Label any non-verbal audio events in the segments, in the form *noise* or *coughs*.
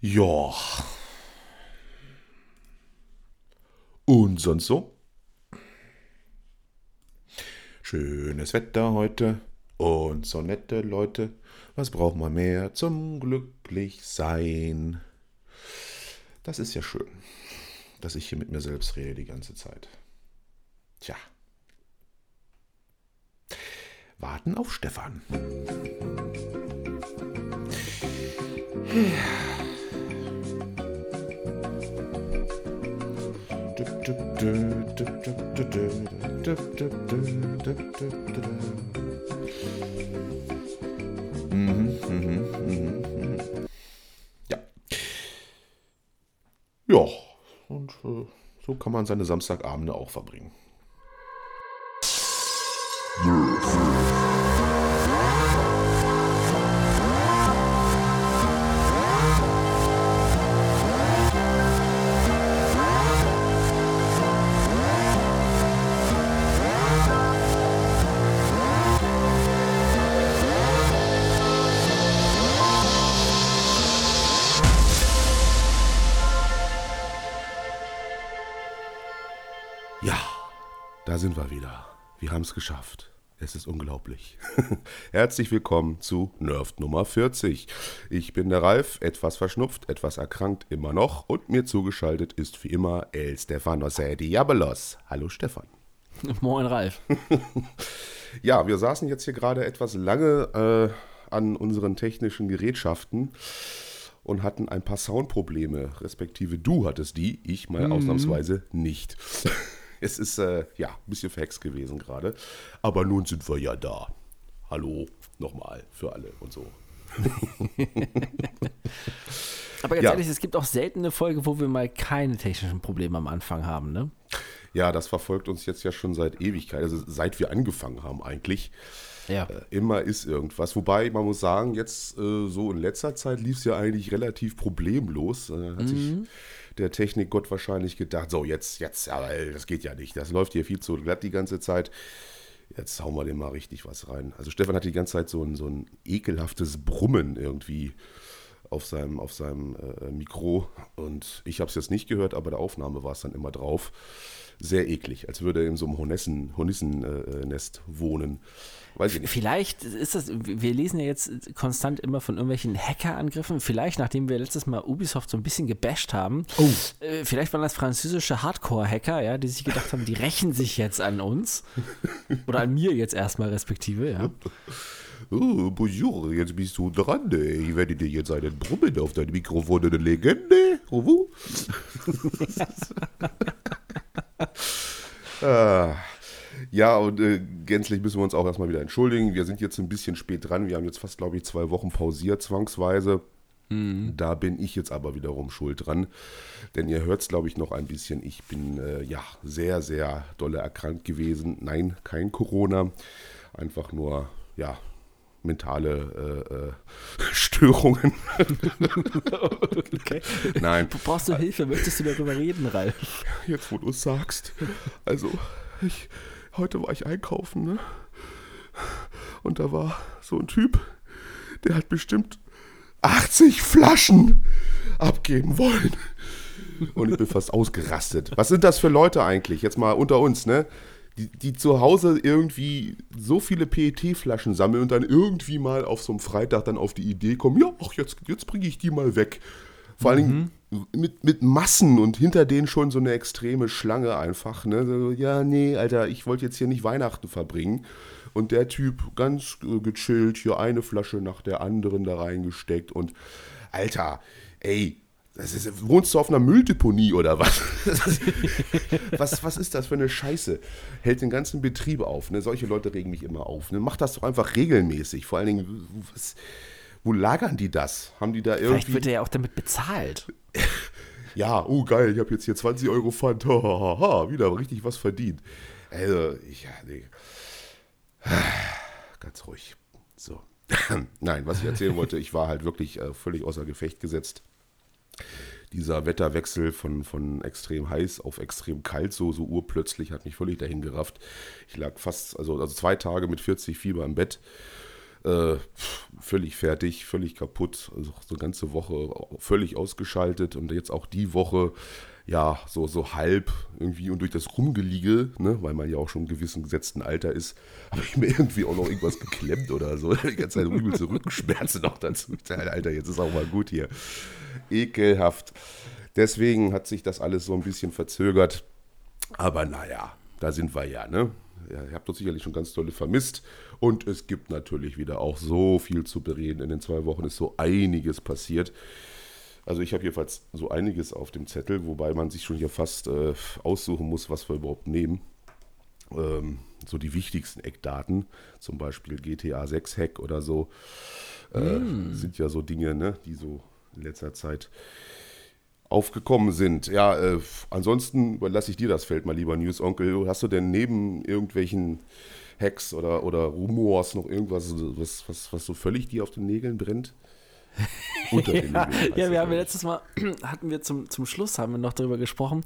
Ja. Und sonst so? Schönes Wetter heute und so nette Leute. Was braucht man mehr zum Glücklichsein? Das ist ja schön, dass ich hier mit mir selbst rede die ganze Zeit. Tja. Warten auf Stefan. Ja. Ja, und äh, so kann man seine Samstagabende auch verbringen. Geschafft. Es ist unglaublich. *laughs* Herzlich willkommen zu Nerft Nummer 40. Ich bin der Ralf, etwas verschnupft, etwas erkrankt immer noch und mir zugeschaltet ist wie immer El Stefanos Diabolos. Hallo Stefan. *laughs* Moin Ralf. *laughs* Ja, wir saßen jetzt hier gerade etwas lange äh, an unseren technischen Gerätschaften und hatten ein paar Soundprobleme, respektive du hattest die, ich mal ausnahmsweise nicht. Es ist äh, ja ein bisschen verhext gewesen gerade, aber nun sind wir ja da. Hallo nochmal für alle und so. *laughs* Aber ganz Ja. ehrlich, es gibt auch selten eine Folge, wo wir mal keine technischen Probleme am Anfang haben, ne? Ja, das verfolgt uns jetzt ja schon seit Ewigkeit, also seit wir angefangen haben eigentlich. Ja. Äh, Immer ist irgendwas. Wobei, man muss sagen, jetzt äh, so in letzter Zeit lief es ja eigentlich relativ problemlos. Äh, hat sich der Technikgott wahrscheinlich gedacht, so jetzt, jetzt, aber das geht ja nicht. Das läuft hier viel zu glatt die ganze Zeit. Jetzt hauen wir dem mal richtig was rein. Also Stefan hat die ganze Zeit so ein, so ein ekelhaftes Brummen irgendwie auf seinem, auf seinem äh, Mikro. Und ich habe es jetzt nicht gehört, aber der Aufnahme war es dann immer drauf. Sehr eklig, als würde er in so einem Hornissen, Hornissennest wohnen. Weiß ich nicht. Vielleicht ist das, wir lesen ja jetzt konstant immer von irgendwelchen Hackerangriffen. Vielleicht, nachdem wir letztes Mal Ubisoft so ein bisschen gebasht haben, äh, vielleicht waren das französische Hardcore-Hacker, ja, die sich gedacht haben, die rächen sich jetzt an uns. Oder an mir jetzt erstmal respektive, ja. *laughs* Oh, bonjour, jetzt bist du dran. ey. Ich werde dir jetzt einen Brummen auf dein Mikrofon eine Legende. Au *laughs* ah, *laughs* ja, und äh, gänzlich müssen wir uns auch erstmal wieder entschuldigen. Wir sind jetzt ein bisschen spät dran. Wir haben jetzt fast, glaube ich, zwei Wochen pausiert, zwangsweise. Da bin ich jetzt aber wiederum schuld dran. Denn ihr hört es, glaube ich, noch ein bisschen. Ich bin äh, ja sehr, sehr dolle erkrankt gewesen. Nein, kein Corona. Einfach nur, ja, mentale äh, äh, *laughs* Störungen. Okay. Nein, Brauchst du Hilfe? Möchtest du darüber reden, Ralf? jetzt wo du es sagst. Also, ich, heute war ich einkaufen, ne? Und da war so ein Typ, der hat bestimmt 80 Flaschen abgeben wollen. Und ich bin fast ausgerastet. Was sind das für Leute eigentlich? Jetzt mal unter uns, ne? Die, die zu Hause irgendwie so viele PET-Flaschen sammeln und dann irgendwie mal auf so einem Freitag dann auf die Idee kommen, ja, ach, jetzt, jetzt bringe ich die mal weg. Vor allen Dingen mit, mit Massen und hinter denen schon so eine extreme Schlange einfach. Ne? So, ja, nee, Alter, ich wollte jetzt hier nicht Weihnachten verbringen. Und der Typ ganz gechillt, hier eine Flasche nach der anderen da reingesteckt. Und Alter, ey, das ist, wohnst du auf einer Mülldeponie oder was? *laughs* was? Was ist das für eine Scheiße? Hält den ganzen Betrieb auf. Ne? Solche Leute regen mich immer auf. Ne? Mach das doch einfach regelmäßig. Vor allen Dingen, was, wo lagern die das? Haben die da Vielleicht irgendwie. wird er ja auch damit bezahlt. *laughs* Ja, oh geil, ich habe jetzt hier 20 Euro Pfand. *laughs* Wieder richtig was verdient. Also, ich, ja, nee. *sighs* Ganz ruhig. So. Nein, was ich erzählen wollte, ich war halt wirklich äh, völlig außer Gefecht gesetzt. Dieser Wetterwechsel von, von extrem heiß auf extrem kalt, so, so urplötzlich, hat mich völlig dahin gerafft. Ich lag fast, also, also zwei Tage mit 40 Fieber im Bett. Äh, völlig fertig, völlig kaputt. Also so eine ganze Woche völlig ausgeschaltet und jetzt auch die Woche ja, so, so halb irgendwie und durch das Rumgeliege, ne, weil man ja auch schon im gewissen gesetzten Alter ist, habe ich mir irgendwie auch noch irgendwas geklemmt oder so. *laughs* Die ganze Zeit übelste Rückenschmerzen noch dazu. Alter, jetzt ist auch mal gut hier. Ekelhaft. Deswegen hat sich das alles so ein bisschen verzögert. Aber naja, da sind wir ja, ne? Ja, ihr habt uns sicherlich schon ganz tolle vermisst. Und es gibt natürlich wieder auch so viel zu bereden. In den zwei Wochen ist so einiges passiert. Also ich habe jedenfalls so einiges auf dem Zettel, wobei man sich schon hier fast äh, aussuchen muss, was wir überhaupt nehmen. Ähm, so die wichtigsten Eckdaten, zum Beispiel GTA 6 Hack oder so, äh, mm. sind ja so Dinge, ne, die so in letzter Zeit aufgekommen sind. Ja, äh, ansonsten überlasse ich dir das Feld mal lieber, News Onkel. Hast du denn neben irgendwelchen Hacks oder, oder Rumors noch irgendwas, was, was, was so völlig dir auf den Nägeln brennt? *laughs* ja, ja, wir haben ja letztes Mal, *clears throat* hatten wir zum, zum Schluss, haben wir noch darüber gesprochen,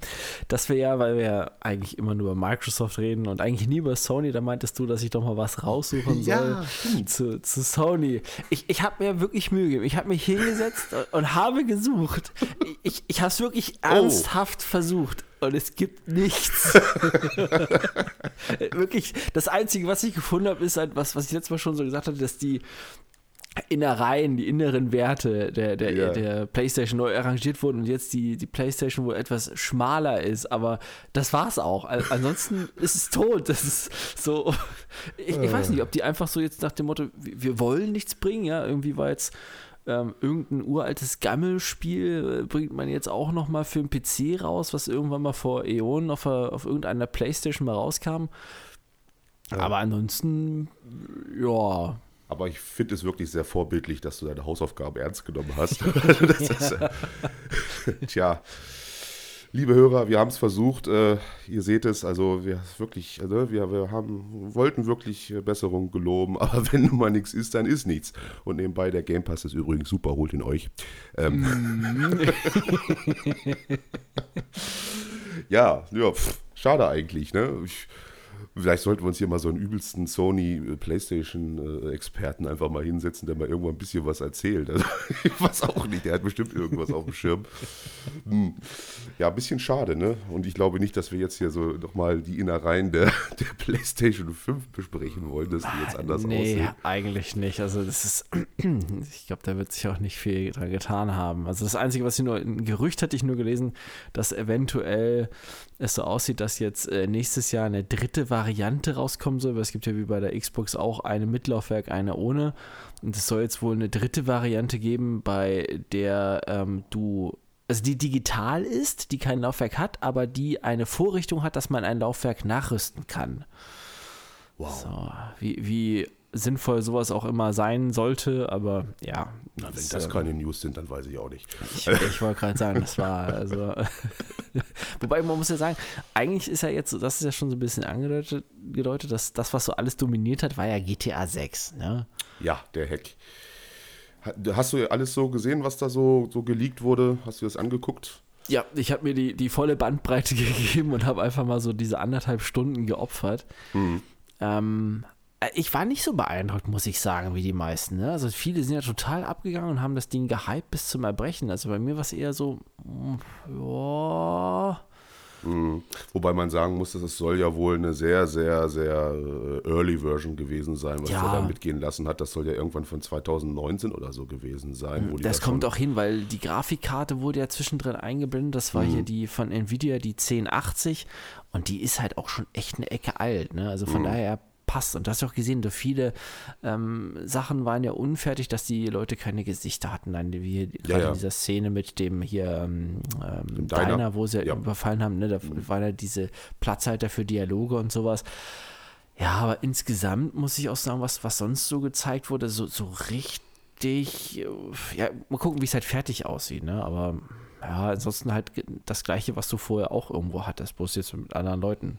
dass wir ja, weil wir ja eigentlich immer nur über Microsoft reden und eigentlich nie über Sony, da meintest du, dass ich doch mal was raussuchen soll ja, zu, zu Sony. Ich, ich habe mir wirklich Mühe gegeben. Ich habe mich hingesetzt und, und habe gesucht. Ich, ich habe es wirklich oh. ernsthaft versucht und es gibt nichts. *laughs* Wirklich, das Einzige, was ich gefunden habe, ist halt was, was ich letztes Mal schon so gesagt hatte, dass die Innereien, die inneren Werte der, der, ja. der PlayStation neu arrangiert wurden und jetzt die, die PlayStation wohl etwas schmaler ist, aber das war's auch. Ansonsten *laughs* ist es tot. Das ist so. Ich, ich weiß nicht, ob die einfach so jetzt nach dem Motto, wir wollen nichts bringen, ja, irgendwie war jetzt. Ähm, irgendein uraltes Gammelspiel äh, bringt man jetzt auch noch mal für den PC raus, was irgendwann mal vor Äonen auf, auf irgendeiner Playstation mal rauskam. Ja. Aber ansonsten, ja, aber ich finde es wirklich sehr vorbildlich, dass du deine Hausaufgaben ernst genommen hast. *laughs* *laughs* ist, äh, *laughs* tja, liebe Hörer, wir haben es versucht. Äh, ihr seht es, also wir wirklich, also wir, wir haben, wollten wirklich Besserung geloben, aber wenn nun mal nichts ist, dann ist nichts. Und nebenbei, der Game Pass ist übrigens super, holt ihn euch. Ähm, mm. ja, ja, pff, schade eigentlich, ne? Ich, Vielleicht sollten wir uns hier mal so einen übelsten Sony äh, PlayStation-Experten einfach mal hinsetzen, der mal irgendwo ein bisschen was erzählt. Also, *laughs* ich weiß auch nicht, der hat bestimmt irgendwas auf dem Schirm. Hm. Ja, ein bisschen schade, ne? Und ich glaube nicht, dass wir jetzt hier so nochmal die Innereien der, *laughs* der PlayStation 5 besprechen wollen, dass die jetzt anders nee, aussehen. Nee, eigentlich nicht. Also, das ist, *clears throat* ich glaube, da wird sich auch nicht viel dran getan haben. Also, das Einzige, was ich nur, ein Gerücht hatte ich nur gelesen, dass eventuell es so aussieht, dass jetzt äh, nächstes Jahr eine dritte Variante rauskommen soll, weil es gibt ja wie bei der Xbox auch eine mit Laufwerk, eine ohne. Und es soll jetzt wohl eine dritte Variante geben, bei der ähm, du, also die digital ist, die kein Laufwerk hat, aber die eine Vorrichtung hat, dass man ein Laufwerk nachrüsten kann. Wow. So, wie, wie sinnvoll sowas auch immer sein sollte, aber ja. Na, wenn das, das ähm, keine News sind, dann weiß ich auch nicht. Ich, ich wollte gerade sagen, das war also. *laughs* Wobei man muss ja sagen, eigentlich ist ja jetzt, das ist ja schon so ein bisschen angedeutet, gedeutet, dass das, was so alles dominiert hat, war ja GTA 6. Ne? Ja, der Hack. Hast du alles so gesehen, was da so, so geleakt wurde? Hast du das angeguckt? Ja, ich habe mir die, die volle Bandbreite *laughs* gegeben und habe einfach mal so diese anderthalb Stunden geopfert. Mhm. Ähm, äh, ich war nicht so beeindruckt, muss ich sagen, wie die meisten. Ne? Also viele sind ja total abgegangen und haben das Ding gehypt bis zum Erbrechen. Also bei mir war es eher so, mm, ja. Mhm. Wobei man sagen muss, dass es soll ja wohl eine sehr, sehr, sehr äh, early Version gewesen sein, was ja. er da mitgehen lassen hat. Das soll ja irgendwann von 2019 oder so gewesen sein. das kommt auch hin, weil die Grafikkarte wurde ja zwischendrin eingeblendet. Das war mhm. hier die von Nvidia, die 1080. Und die ist halt auch schon echt eine Ecke alt. Ne? Also von mhm. daher passt. Und du hast ja auch gesehen, so viele ähm, Sachen waren ja unfertig, dass die Leute keine Gesichter hatten. Dann, wie ja, gerade ja. in dieser Szene mit dem hier ähm, ähm Diner. Diner. wo sie ja. überfallen haben, ne? da mhm. war ja diese Platzhalter für Dialoge und sowas. Ja, aber insgesamt muss ich auch sagen, was, was sonst so gezeigt wurde, so, so richtig, ja, mal gucken, wie es halt fertig aussieht, ne? Aber ja, ansonsten halt das gleiche, was du vorher auch irgendwo hattest, bloß jetzt mit anderen Leuten.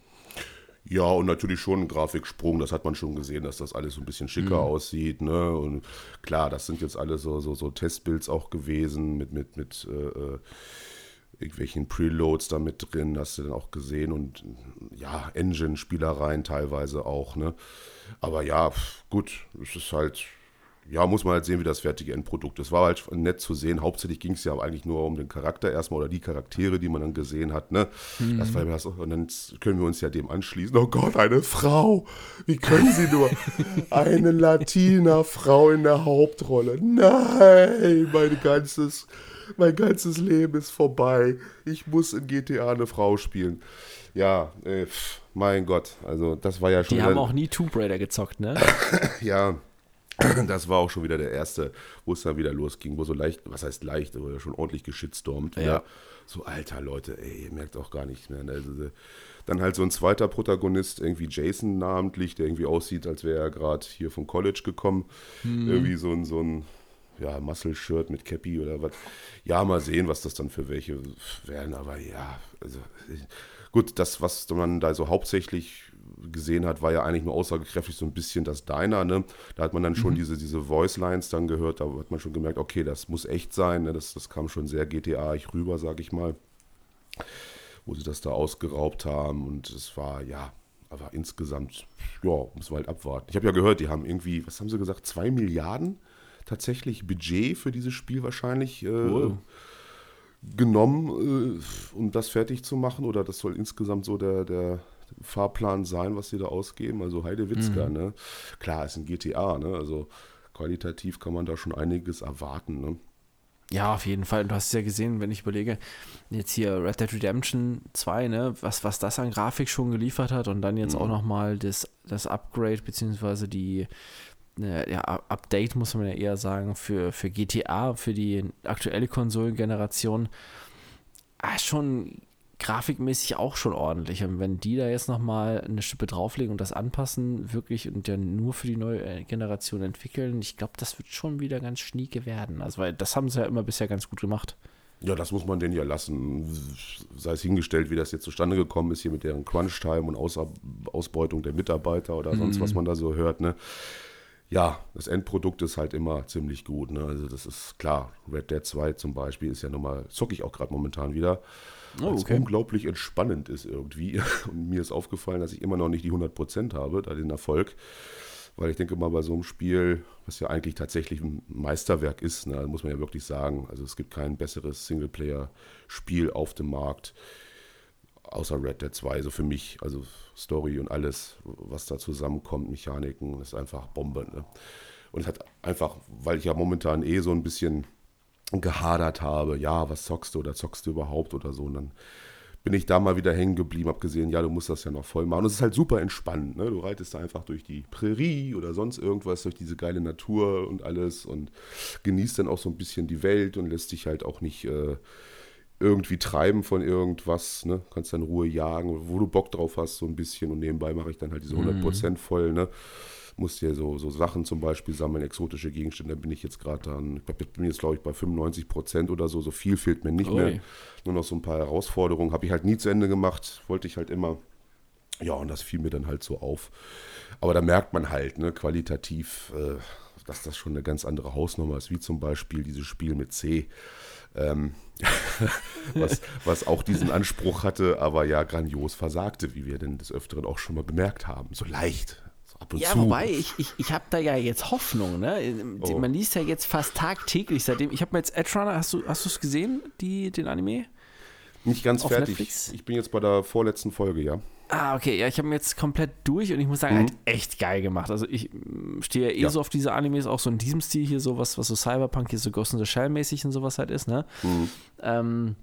Ja, und natürlich schon ein Grafiksprung, das hat man schon gesehen, dass das alles so ein bisschen schicker mhm. aussieht. Ne? Und klar, das sind jetzt alle so, so, so Testbuilds auch gewesen mit, mit, mit äh, äh, irgendwelchen Preloads da mit drin, hast du dann auch gesehen. Und ja, Engine-Spielereien teilweise auch. Ne? Aber ja, gut, es ist halt ja, muss man halt sehen, wie das fertige Endprodukt ist. War halt nett zu sehen. Hauptsächlich ging es ja eigentlich nur um den Charakter erstmal oder die Charaktere, die man dann gesehen hat. Ne? Mhm. Das war das, und dann können wir uns ja dem anschließen. Oh Gott, eine Frau! Wie können Sie nur? *laughs* eine Latina-Frau in der Hauptrolle. Nein, mein ganzes, mein ganzes Leben ist vorbei. Ich muss in GTA eine Frau spielen. Ja, äh, mein Gott, also das war ja schon. Die haben auch nie Tomb Raider gezockt, ne? *laughs* ja, *clears throat* das war auch schon wieder der erste, wo es dann wieder losging, wo so leicht, was heißt leicht, aber schon ordentlich geschitstormt. Ja. ja. So, alter Leute, ey, ihr merkt auch gar nichts mehr. Ne? Also, dann halt so ein zweiter Protagonist, irgendwie Jason namentlich, der irgendwie aussieht, als wäre er gerade hier vom College gekommen. Hm. Irgendwie so ein, so ein ja, Muscle-Shirt mit Cappy oder was. Ja, mal sehen, was das dann für welche werden, aber ja, also gut, das, was man da so hauptsächlich gesehen hat, war ja eigentlich nur aussagekräftig so ein bisschen das Diner. Ne? Da hat man dann schon mhm. diese, diese Voice-Lines dann gehört, da hat man schon gemerkt, okay, das muss echt sein. Ne? Das, das kam schon sehr GTA-ig rüber, sag ich mal, wo sie das da ausgeraubt haben. Und es war, ja, aber insgesamt, ja, muss man halt abwarten. Ich habe ja gehört, die haben irgendwie, was haben sie gesagt, zwei Milliarden tatsächlich Budget für dieses Spiel wahrscheinlich. Äh, wow genommen, äh, um das fertig zu machen? Oder das soll insgesamt so der, der Fahrplan sein, was sie da ausgeben? Also Heidewitzka, mhm. ne? Klar, ist ein GTA, ne? Also qualitativ kann man da schon einiges erwarten, ne? Ja, auf jeden Fall. Du hast es ja gesehen, wenn ich überlege, jetzt hier Red Dead Redemption 2, ne, was, was das an Grafik schon geliefert hat und dann jetzt mhm. auch nochmal das, das Upgrade beziehungsweise die, ja, Update, muss man ja eher sagen, für, für GTA, für die aktuelle Konsolengeneration, ah, schon grafikmäßig auch schon ordentlich. Und wenn die da jetzt nochmal eine Schippe drauflegen und das anpassen, wirklich und dann nur für die neue äh, Generation entwickeln, ich glaube, das wird schon wieder ganz schnieke werden. Also, weil das haben sie ja immer bisher ganz gut gemacht. Ja, das muss man denen ja lassen. Sei es hingestellt, wie das jetzt zustande gekommen ist, hier mit deren Crunch-Time und Aus Ausbeutung der Mitarbeiter oder sonst mhm. was man da so hört, ne? ja, das Endprodukt ist halt immer ziemlich gut. Ne? Also das ist klar. Red Dead 2 zum Beispiel ist ja nochmal, zocke ich auch gerade momentan wieder. Oh, okay. unglaublich entspannend ist irgendwie. *laughs* Und mir ist aufgefallen, dass ich immer noch nicht die 100% habe, da den Erfolg. Weil ich denke mal, bei so einem Spiel, was ja eigentlich tatsächlich ein Meisterwerk ist, ne, muss man ja wirklich sagen, also es gibt kein besseres Singleplayer-Spiel auf dem Markt außer Red Dead 2, so für mich, also Story und alles, was da zusammenkommt, Mechaniken, ist einfach Bombe. Ne? Und es hat einfach, weil ich ja momentan eh so ein bisschen gehadert habe, ja, was zockst du oder zockst du überhaupt oder so, und dann bin ich da mal wieder hängen geblieben, hab gesehen, ja, du musst das ja noch voll machen. Und es ist halt super entspannt, ne? Du reitest da einfach durch die Prärie oder sonst irgendwas, durch diese geile Natur und alles und genießt dann auch so ein bisschen die Welt und lässt dich halt auch nicht äh, irgendwie treiben von irgendwas, ne? Kannst dann Ruhe jagen, wo du Bock drauf hast, so ein bisschen. Und nebenbei mache ich dann halt diese 100% mhm. voll, ne? Muss dir so, so Sachen zum Beispiel sammeln, exotische Gegenstände. Da bin ich jetzt gerade dann, ich bin jetzt glaube ich bei 95% oder so. So viel fehlt mir nicht Oi. mehr. Nur noch so ein paar Herausforderungen. Habe ich halt nie zu Ende gemacht. Wollte ich halt immer. Ja, und das fiel mir dann halt so auf. Aber da merkt man halt, ne, qualitativ, äh, dass das schon eine ganz andere Hausnummer ist, wie zum Beispiel dieses Spiel mit C ähm, *laughs* was, was auch diesen Anspruch hatte, aber ja grandios versagte, wie wir denn des Öfteren auch schon mal bemerkt haben. So leicht. So ja, zu. wobei, ich, ich, ich habe da ja jetzt Hoffnung. Ne? Oh. Man liest ja jetzt fast tagtäglich seitdem. Ich habe mir jetzt Edge Runner, hast du es gesehen, die, den Anime? Nicht ganz Auf fertig. Netflix? Ich bin jetzt bei der vorletzten Folge, ja. Ah, okay. Ja, ich habe ihn jetzt komplett durch und ich muss sagen, mhm. halt echt geil gemacht. Also ich mm, stehe ja eh ja. so auf diese Animes, auch so in diesem Stil hier, so was, was so Cyberpunk hier so Ghost in the Shell mäßig und sowas halt ist, ne? Mhm. Ähm,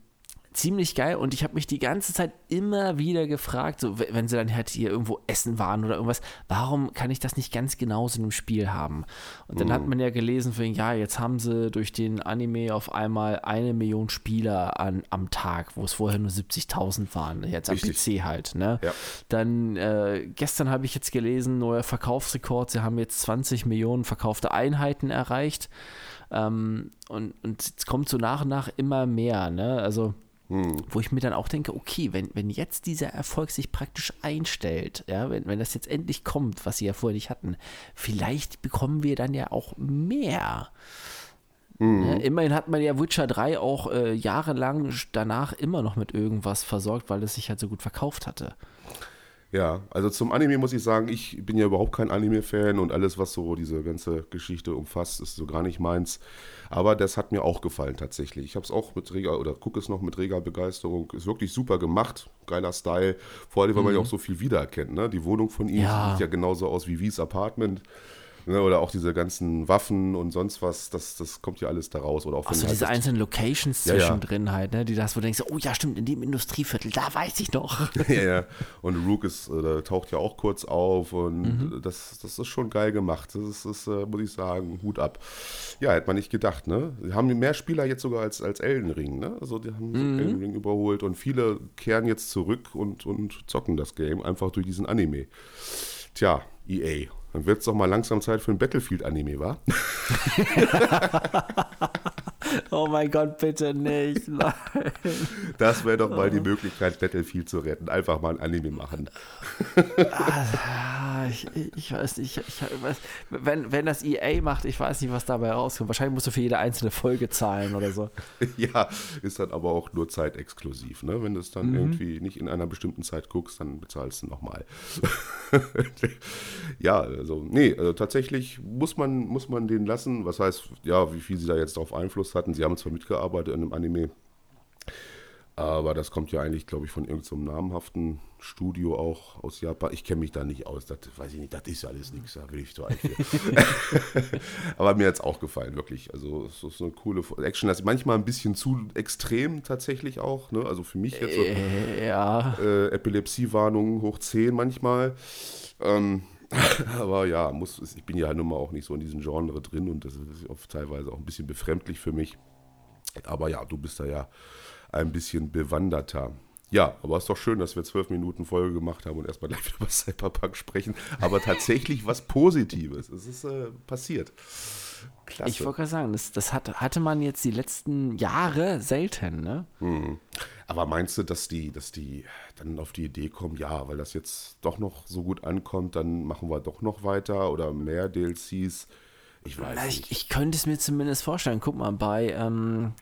ziemlich geil und ich habe mich die ganze Zeit immer wieder gefragt, so wenn sie dann halt hier irgendwo essen waren oder irgendwas, warum kann ich das nicht ganz genauso in einem Spiel haben? Und dann mhm. hat man ja gelesen, für, ja, jetzt haben sie durch den Anime auf einmal eine Million Spieler an, am Tag, wo es vorher nur 70.000 waren, jetzt am Richtig. PC halt. Ne? Ja. Dann äh, gestern habe ich jetzt gelesen, neuer Verkaufsrekord, sie haben jetzt 20 Millionen verkaufte Einheiten erreicht. Ähm, und, und es kommt so nach und nach immer mehr. Ne? Also hm. Wo ich mir dann auch denke, okay, wenn, wenn jetzt dieser Erfolg sich praktisch einstellt, ja, wenn, wenn das jetzt endlich kommt, was sie ja vorher nicht hatten, vielleicht bekommen wir dann ja auch mehr. Mhm. Ja, immerhin hat man ja Witcher 3 auch äh, jahrelang danach immer noch mit irgendwas versorgt, weil es sich halt so gut verkauft hatte. Ja, also zum Anime muss ich sagen, ich bin ja überhaupt kein Anime-Fan und alles, was so diese ganze Geschichte umfasst, ist so gar nicht meins. Aber das hat mir auch gefallen tatsächlich. Ich habe es auch mit reger oder gucke es noch mit reger Begeisterung. Ist wirklich super gemacht, geiler Style. Vor allem, weil man ja auch so viel wiedererkennt. Ne? Die Wohnung von ihm Ja. sieht ja genauso aus wie Wies Apartment. Ne? Oder auch diese ganzen Waffen und sonst was, das, das kommt ja alles da raus. Oder auch Auch wenn so halt diese einzelnen Locations Ja, ja. zwischendrin halt, ne? Die das, wo du denkst, oh ja, stimmt, in dem Industrieviertel, da weiß ich noch. *laughs* ja, ja. Und Rook ist, äh, taucht ja auch kurz auf und Mhm. das, das ist schon geil gemacht. Das ist, das, äh, muss ich sagen, Hut ab. Ja, hätte man nicht gedacht, ne? Die haben mehr Spieler jetzt sogar als, als Elden Ring, ne? Also die haben Mhm. Elden Ring überholt und viele kehren jetzt zurück und, und zocken das Game einfach durch diesen Anime. Tja, EA. Dann wird es doch mal langsam Zeit für ein Battlefield-Anime, wa? *laughs* *laughs* oh mein Gott, bitte nicht. Nein. Das wäre doch Oh. mal die Möglichkeit, Battlefield zu retten. Einfach mal ein Anime machen. Ah, ich, ich weiß nicht, ich, ich weiß, wenn, wenn das EA macht, ich weiß nicht, was dabei rauskommt. Wahrscheinlich musst du für jede einzelne Folge zahlen oder so. *laughs* Ja, ist dann aber auch nur zeitexklusiv. Ne? Wenn du es Mhm. dann irgendwie nicht in einer bestimmten Zeit guckst, dann bezahlst du nochmal. *laughs* ja, also, nee, also tatsächlich muss man, muss man den lassen. Was heißt, ja, wie viel sie da jetzt darauf Einfluss hatten. Sie haben zwar mitgearbeitet in einem Anime, aber das kommt ja eigentlich, glaube ich, von irgendeinem namhaften Studio auch aus Japan. Ich kenne mich da nicht aus, das weiß ich nicht, das ist alles nichts, da will ich doch eigentlich. *laughs* *laughs* Aber mir hat es auch gefallen, wirklich. Also es ist so eine coole Action. Das ist manchmal ein bisschen zu extrem tatsächlich auch. Ne? Also für mich jetzt so Äh, ja, äh, Epilepsiewarnungen hoch 10 manchmal. Ähm, *laughs* aber ja, muss, ich bin ja nun mal auch nicht so in diesem Genre drin und das ist oft teilweise auch ein bisschen befremdlich für mich. Aber ja, du bist da ja ein bisschen bewanderter. Ja, aber es ist doch schön, dass wir zwölf Minuten Folge gemacht haben und erstmal *laughs* gleich über Cyberpunk sprechen. Aber tatsächlich was Positives. Es ist äh, passiert. Klasse. ich wollte gerade sagen, das, das hat, hatte man jetzt die letzten Jahre selten, ne? Aber meinst du, dass die, dass die dann auf die Idee kommen, ja, weil das jetzt doch noch so gut ankommt, dann machen wir doch noch weiter oder mehr DLCs? Ich weiß Na, nicht. Ich, ich könnte es mir zumindest vorstellen. Guck mal, bei, ähm,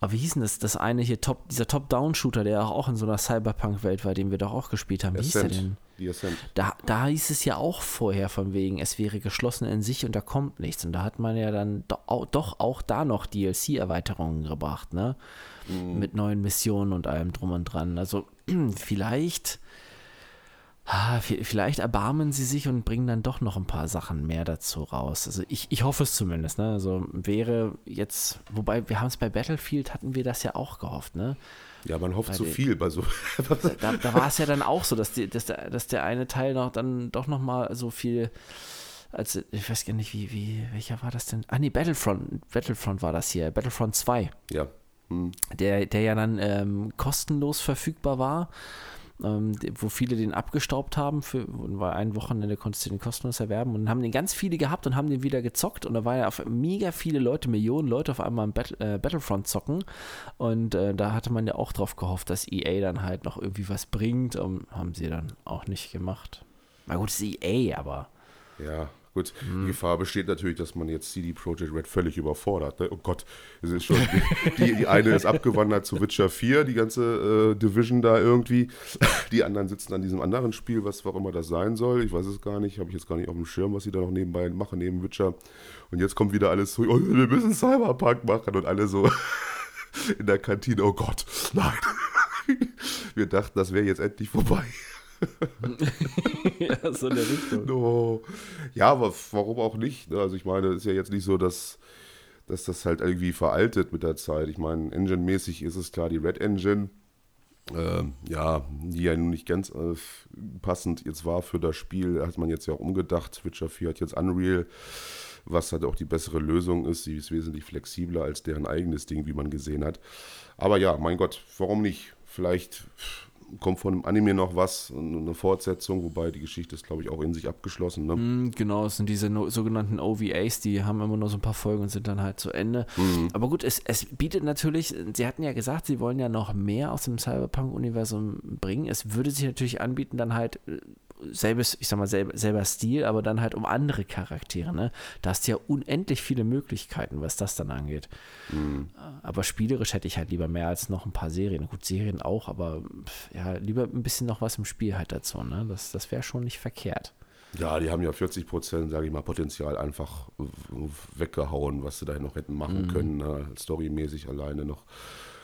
aber wie hieß denn das, das eine hier, Top, dieser Top-Down-Shooter, der auch in so einer Cyberpunk-Welt war, den wir doch auch gespielt haben. Wie hieß der Ascent. denn? Ascent. Da, da hieß es ja auch vorher von wegen, es wäre geschlossen in sich und da kommt nichts. Und da hat man ja dann do, doch auch da noch DLC-Erweiterungen gebracht, ne? Mit neuen Missionen und allem drum und dran. Also *clears throat* vielleicht, vi- vielleicht erbarmen sie sich und bringen dann doch noch ein paar Sachen mehr dazu raus. Also ich, ich hoffe es zumindest, ne? Also wäre jetzt, wobei wir haben es bei Battlefield, hatten wir das ja auch gehofft, ne? Ja, man hofft zu den- viel bei so. *laughs* da, da war es ja dann auch so, dass, die, dass, der, dass der eine Teil noch dann doch noch mal so viel, als ich weiß gar nicht, wie, wie, welcher war das denn? Ah nee, Battlefront, Battlefront war das hier, Battlefront 2, ja. Hm. der, der ja dann ähm, kostenlos verfügbar war, ähm, wo viele den abgestaubt haben, für, weil ein Wochenende konntest du den kostenlos erwerben und haben den ganz viele gehabt und haben den wieder gezockt und da waren ja auf mega viele Leute, Millionen Leute auf einmal im Battle, äh, Battlefront zocken und äh, da hatte man ja auch drauf gehofft, dass EA dann halt noch irgendwie was bringt, um, haben sie dann auch nicht gemacht. Na gut, es ist EA, aber Ja, gut. Hm. Die Gefahr besteht natürlich, dass man jetzt CD Projekt Red völlig überfordert. Ne? Oh Gott, es ist schon. Die, die eine ist abgewandert zu Witcher 4, die ganze äh, Division da irgendwie. Die anderen sitzen an diesem anderen Spiel, was auch immer das sein soll. Ich weiß es gar nicht, habe ich jetzt gar nicht auf dem Schirm, was sie da noch nebenbei machen, neben Witcher. Und jetzt kommt wieder alles so, oh, wir müssen Cyberpunk machen und alle so *laughs* in der Kantine, oh Gott, nein. *laughs* Wir dachten, das wäre jetzt endlich vorbei. *laughs* ja, so in der Richtung. No. Ja, aber warum auch nicht? ne? Also ich meine, es ist ja jetzt nicht so, dass, dass das halt irgendwie veraltet mit der Zeit. Ich meine, Engine-mäßig ist es klar die Red Engine. Ähm, ja, die ja nun nicht ganz äh, passend jetzt war für das Spiel, hat man jetzt ja auch umgedacht. Witcher 4 hat jetzt Unreal, was halt auch die bessere Lösung ist. Sie ist wesentlich flexibler als deren eigenes Ding, wie man gesehen hat. Aber ja, mein Gott, warum nicht? Vielleicht kommt von dem Anime noch was, eine Fortsetzung, wobei die Geschichte ist, glaube ich, auch in sich abgeschlossen. Ne? Mm, Genau, es sind diese no sogenannten OVAs, die haben immer nur so ein paar Folgen und sind dann halt zu Ende. Aber gut, es, es bietet natürlich, sie hatten ja gesagt, sie wollen ja noch mehr aus dem Cyberpunk-Universum bringen. Es würde sich natürlich anbieten, dann halt äh, selbes, ich sag mal, selber, selber Stil, aber dann halt um andere Charaktere, ne? Da hast du ja unendlich viele Möglichkeiten, was das dann angeht. Mhm. Aber spielerisch hätte ich halt lieber mehr als noch ein paar Serien. Gut, Serien auch, aber ja, lieber ein bisschen noch was im Spiel halt dazu, ne? Das, das wäre schon nicht verkehrt. Ja, die haben ja 40 Prozent, sage ich mal, Potenzial einfach weggehauen, was sie da noch hätten machen mhm. können, ne? storymäßig alleine noch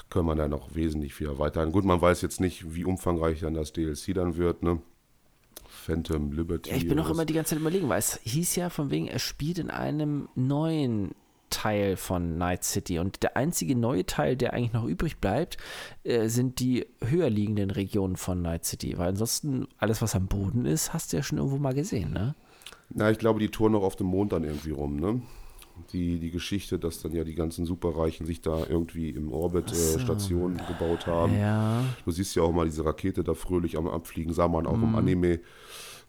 können man da noch wesentlich viel erweitern. Gut, man weiß jetzt nicht, wie umfangreich dann das DLC dann wird, ne? Phantom Liberty. Ja, ich bin auch immer die ganze Zeit überlegen, weil es hieß ja von wegen, er spielt in einem neuen Teil von Night City und der einzige neue Teil, der eigentlich noch übrig bleibt, äh, sind die höher liegenden Regionen von Night City, weil ansonsten alles, was am Boden ist, hast du ja schon irgendwo mal gesehen, ne? Na, ich glaube, die touren noch auf dem Mond dann irgendwie rum, ne? Die, die Geschichte, dass dann ja die ganzen Superreichen sich da irgendwie im Orbit so. äh, Stationen gebaut haben. Ja. Du siehst ja auch mal diese Rakete da fröhlich am Abfliegen, sah man auch mm. im mhm. Anime.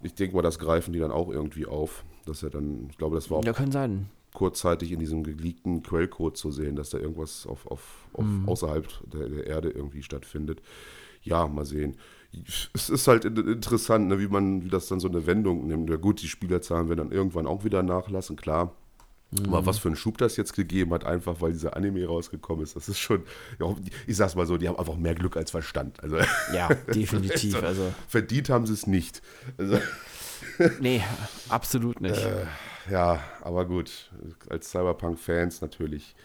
Ich denke mal, das greifen die dann auch irgendwie auf. Dass er dann, ich glaube, das war auch ja, kann sein. kurzzeitig in diesem geleakten Quellcode zu sehen, dass da irgendwas auf, auf, auf mm. außerhalb der, der Erde irgendwie stattfindet. Ja, mal sehen es ist halt interessant, ne, wie man, wie das dann so eine Wendung nimmt. Ja gut, die Spielerzahlen werden dann irgendwann auch wieder nachlassen, klar. Mhm. Aber was für einen Schub das jetzt gegeben hat, einfach weil dieser Anime rausgekommen ist, das ist schon, ich sag's mal so, die haben einfach mehr Glück als Verstand. Also, *laughs* ja, definitiv. *laughs* Also, verdient haben sie es nicht. Also, *laughs* nee, absolut nicht. Äh, ja, aber gut, als Cyberpunk-Fans natürlich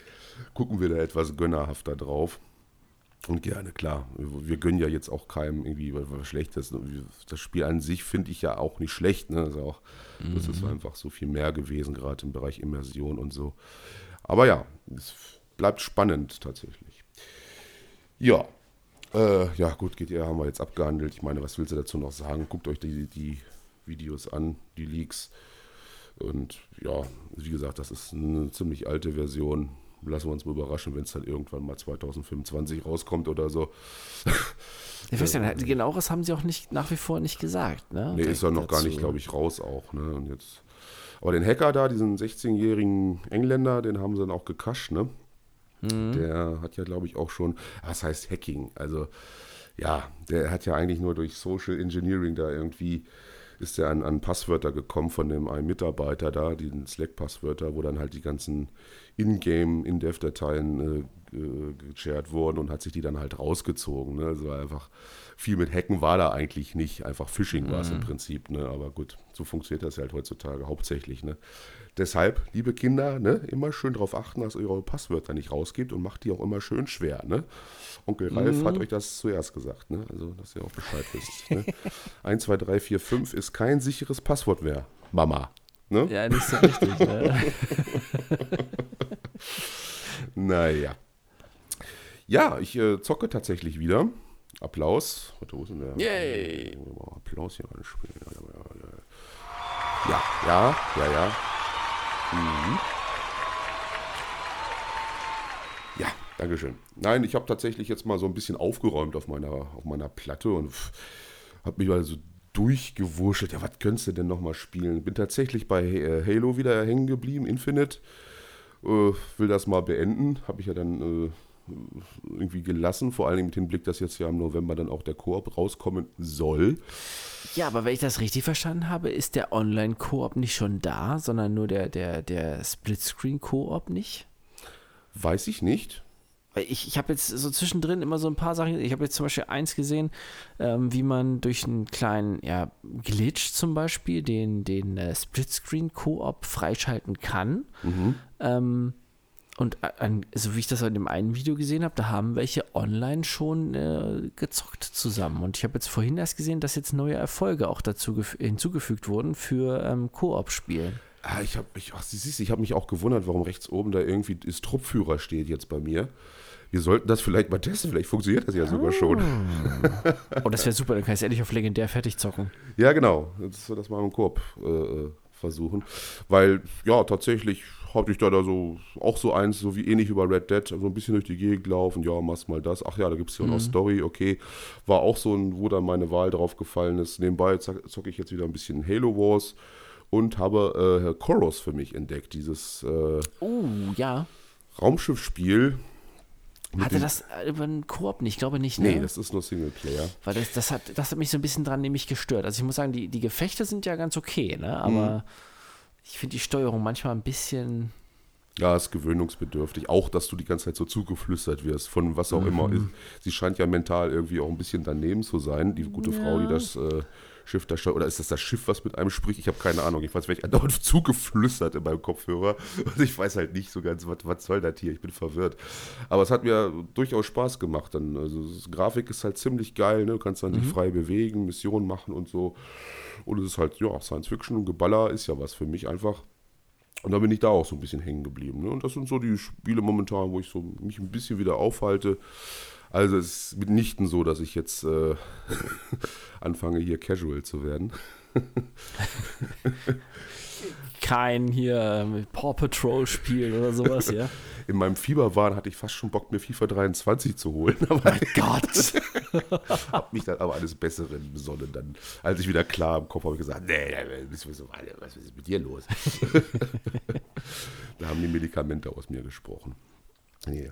gucken wir da etwas gönnerhafter drauf. Und gerne, klar. Wir gönnen ja jetzt auch keinem irgendwie was Schlechtes. Das Spiel an sich finde ich ja auch nicht schlecht. Ne? Also auch, mhm. Das ist mhm. einfach so viel mehr gewesen, gerade im Bereich Immersion und so. Aber ja, es bleibt spannend tatsächlich. Ja, äh, ja gut, GTA haben wir jetzt abgehandelt. Ich meine, was willst du dazu noch sagen? Guckt euch die, die Videos an, die Leaks. Und ja, wie gesagt, das ist eine ziemlich alte Version lassen wir uns mal überraschen, wenn es dann irgendwann mal 2025 rauskommt oder so. Ich *laughs* weiß ja, genaueres haben sie auch nicht nach wie vor nicht gesagt. Ne? Nee, ist ja noch dazu. gar nicht, glaube ich, raus auch. Ne? Und jetzt, aber den Hacker da, diesen 16-jährigen Engländer, den haben sie dann auch gekascht, ne? Mhm. Der hat ja, glaube ich, auch schon, was heißt Hacking? Also, ja, der hat ja eigentlich nur durch Social Engineering da irgendwie ist er an, an Passwörter gekommen von dem einen Mitarbeiter da, die Slack-Passwörter, wo dann halt die ganzen Ingame, In-Dev-Dateien äh, äh, geshared wurden und hat sich die dann halt rausgezogen. Ne? Also einfach viel mit Hacken war da eigentlich nicht. Einfach Phishing mhm. war es im Prinzip. Ne? Aber gut, so funktioniert das halt heutzutage hauptsächlich. Ne? Deshalb, liebe Kinder, ne, immer schön darauf achten, dass ihr eure Passwörter nicht rausgebt und macht die auch immer schön schwer. Ne? Onkel Ralf mhm. hat euch das zuerst gesagt, ne? also dass ihr auch Bescheid wisst. Ne? 1, 2, 3, 4, 5 ist kein sicheres Passwort mehr, Mama. Ne? Ja, nicht so richtig. ne? *laughs* naja. Ja, ich äh, zocke tatsächlich wieder. Applaus. Warte, wo ist denn der? Yay! Applaus hier anspielen. Ja, ja, ja, ja. Mhm. Ja, Dankeschön. Nein, ich habe tatsächlich jetzt mal so ein bisschen aufgeräumt auf meiner, auf meiner Platte und habe mich mal so durchgewurschtelt. Ja, was könntest du denn nochmal spielen? Bin tatsächlich bei äh, Halo wieder hängen geblieben, Infinite. Äh, will das mal beenden. Habe ich ja dann äh, irgendwie gelassen, vor allem mit dem Blick, dass jetzt ja im November dann auch der Koop rauskommen soll. Ja, aber wenn ich das richtig verstanden habe, ist der Online-Koop nicht schon da, sondern nur der, der, der Splitscreen-Koop nicht? Weiß ich nicht. Weil ich, ich habe jetzt so zwischendrin immer so ein paar Sachen. Ich habe jetzt zum Beispiel eins gesehen, ähm, wie man durch einen kleinen ja, Glitch zum Beispiel den, den äh, Splitscreen-Koop freischalten kann. Mhm. Ähm, und an, so wie ich das in dem einen Video gesehen habe, da haben welche online schon äh, gezockt zusammen. Und ich habe jetzt vorhin erst gesehen, dass jetzt neue Erfolge auch dazu hinzugefügt wurden für ähm, Koop-Spielen. Ah, ich habe ich, ich hab mich auch gewundert, warum rechts oben da irgendwie das Truppführer steht jetzt bei mir. Wir sollten das vielleicht mal testen, vielleicht funktioniert das ja sogar schon. *laughs* Oh, das wäre super, dann kann ich es endlich auf legendär fertig zocken. Ja, genau. Das, das mal im Koop äh, äh, versuchen. Weil, ja, tatsächlich hatte ich da, da so auch so eins, so wie ähnlich über Red Dead, so ein bisschen durch die Gegend laufen, ja, machst mal das. Ach ja, da gibt es ja mhm. noch Story, okay. War auch so ein, wo dann meine Wahl drauf gefallen ist. Nebenbei zocke ich jetzt wieder ein bisschen Halo Wars und habe äh, Chorus für mich entdeckt, dieses äh, oh, ja. Raumschiffspiel. Hatte das über einen Koop nicht? Ich glaube nicht, ne? Nee, das ist nur Singleplayer. Weil das, das, hat, das hat mich so ein bisschen dran nämlich gestört. Also ich muss sagen, die, die Gefechte sind ja ganz okay, ne? Aber mhm. ich finde die Steuerung manchmal ein bisschen. Ja, ist gewöhnungsbedürftig. Auch, dass du die ganze Zeit so zugeflüstert wirst, von was auch mhm. immer. Sie scheint ja mental irgendwie auch ein bisschen daneben zu sein, die gute ja. Frau, die das äh, Schiff da steuert. Oder ist das das Schiff, was mit einem spricht? Ich habe keine Ahnung. Ich weiß, werde ich andauernd *laughs* zugeflüstert in meinem Kopfhörer. Und ich weiß halt nicht so ganz, was, was soll das hier? Ich bin verwirrt. Aber es hat mir durchaus Spaß gemacht. Dann. Also, Grafik ist halt ziemlich geil. Ne? Du kannst dann mhm. dich frei bewegen, Missionen machen und so. Und es ist halt, ja, Science Fiction und Geballer ist ja was für mich einfach. Und da bin ich da auch so ein bisschen hängen geblieben. Ne? Und das sind so die Spiele momentan, wo ich so mich ein bisschen wieder aufhalte. Also es ist mitnichten so, dass ich jetzt äh, *laughs* anfange, hier casual zu werden. *laughs* Kein hier ähm, Paw Patrol Spiel oder sowas, ja. *laughs* In meinem Fieberwahn hatte ich fast schon Bock, mir FIFA 23 zu holen. Aber mein Gott! hab mich dann aber eines Besseren besonnen. Dann, als ich wieder klar im Kopf habe, gesagt, nee, was ist mit dir los? da haben die Medikamente aus mir gesprochen. Nee.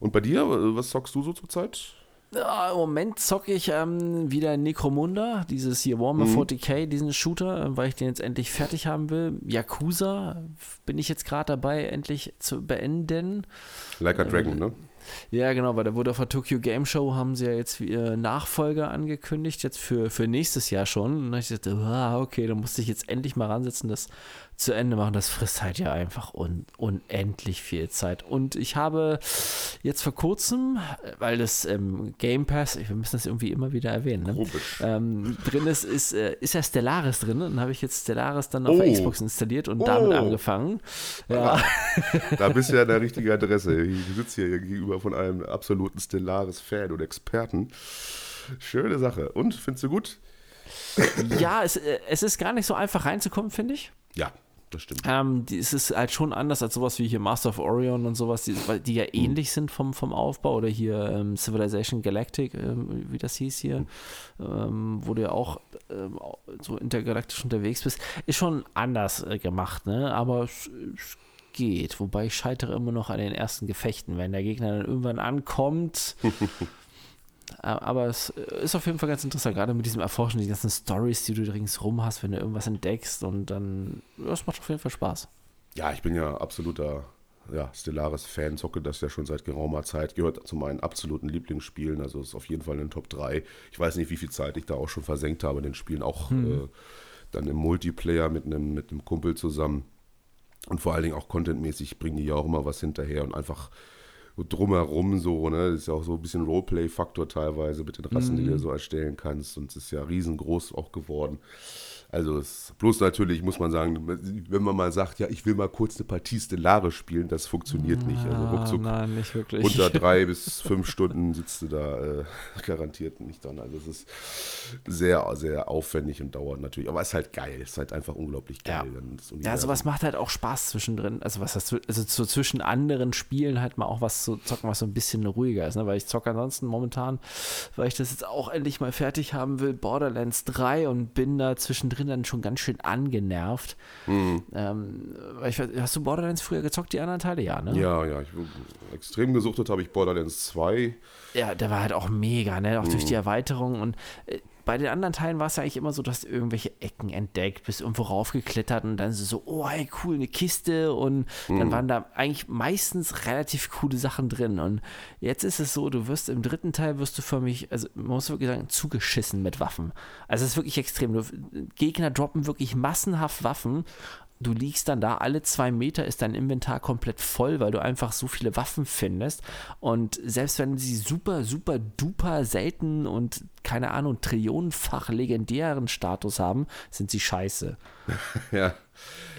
Und bei dir, was zockst du so zurzeit? Ja, Im Moment zocke ich ähm, wieder Necromunda, dieses hier Warhammer mhm. 40k, diesen Shooter, weil ich den jetzt endlich fertig haben will. Yakuza bin ich jetzt gerade dabei, endlich zu beenden. Like a Dragon, äh, ne? Ja, genau, weil da wurde auf der Tokyo Game Show haben sie ja jetzt äh, Nachfolger angekündigt, jetzt für, für nächstes Jahr schon. Und ich dachte, ah, okay, da musste ich jetzt endlich mal ransetzen, das zu Ende machen. Das frisst halt ja einfach un unendlich viel Zeit. Und ich habe jetzt vor kurzem, weil das ähm, Game Pass, wir müssen das irgendwie immer wieder erwähnen, ne? ähm, drin ist, ist, äh, ist ja Stellaris drin. Dann habe ich jetzt Stellaris dann auf oh. der Xbox installiert und oh. damit angefangen. Ja. *laughs* Da bist du ja an der richtigen Adresse. Ich sitze hier gegenüber von einem absoluten Stellaris-Fan und Experten. Schöne Sache. Und, findest du gut? Ja, es, äh, es ist gar nicht so einfach reinzukommen, finde ich. Ja, das stimmt. Ähm, die, es ist halt schon anders als sowas wie hier Master of Orion und sowas, die, die ja mhm. ähnlich sind vom, vom Aufbau oder hier ähm, Civilization Galactic, ähm, wie das hieß hier, mhm. wo du ja auch ähm, so intergalaktisch unterwegs bist, ist schon anders äh, gemacht, ne? aber es, es geht, wobei ich scheitere immer noch an den ersten Gefechten, wenn der Gegner dann irgendwann ankommt. *laughs* Aber es ist auf jeden Fall ganz interessant, gerade mit diesem Erforschen, die ganzen Stories, die du ringsrum hast, wenn du irgendwas entdeckst und dann, das macht auf jeden Fall Spaß. Ja, ich bin ja absoluter ja, Stellaris-Fan, zocke das ja schon seit geraumer Zeit, gehört zu meinen absoluten Lieblingsspielen, also ist auf jeden Fall in den Top 3. Ich weiß nicht, wie viel Zeit ich da auch schon versenkt habe in den Spielen, auch hm. äh, dann im Multiplayer mit einem, mit einem Kumpel zusammen. Und vor allen Dingen auch contentmäßig bringen die ja auch immer was hinterher und einfach drumherum so, ne? Das ist ja auch so ein bisschen Roleplay-Faktor teilweise mit den Rassen, mhm. die du so erstellen kannst. Und es ist ja riesengroß auch geworden. Also es, bloß natürlich muss man sagen, wenn man mal sagt, ja, ich will mal kurz eine Partie Stellaris spielen, das funktioniert ah, nicht. Also ruckzuck nein, nicht wirklich. unter *laughs* drei bis fünf Stunden sitzt du da äh, garantiert nicht dran. Also es ist sehr, sehr aufwendig und dauert natürlich. Aber es ist halt geil. Es ist halt einfach unglaublich geil. Ja, ja sowas macht halt auch Spaß zwischendrin. Also was das, also so zwischen anderen Spielen halt mal auch was zu zocken, was so ein bisschen ruhiger ist. Ne? Weil ich zocke ansonsten momentan, weil ich das jetzt auch endlich mal fertig haben will, Borderlands 3 und bin da zwischendrin bin dann schon ganz schön angenervt. Mhm. Ähm, ich, hast du Borderlands früher gezockt, die anderen Teile? Ja, ne? Ja, ja. Ich, extrem gesuchtet habe ich Borderlands 2. Ja, der war halt auch mega, ne? Auch mhm. durch die Erweiterung und äh, bei den anderen Teilen war es ja eigentlich immer so, dass du irgendwelche Ecken entdeckt, bist irgendwo raufgeklettert und dann so, oh, hey, cool, eine Kiste und mhm. dann waren da eigentlich meistens relativ coole Sachen drin und jetzt ist es so, du wirst im dritten Teil wirst du für mich, also man muss wirklich sagen, zugeschissen mit Waffen. Also es ist wirklich extrem. Gegner droppen wirklich massenhaft Waffen du liegst dann da, alle zwei Meter ist dein Inventar komplett voll, weil du einfach so viele Waffen findest. Und selbst wenn sie super, super duper selten und keine Ahnung, trillionenfach legendären Status haben, sind sie scheiße. *laughs* ja.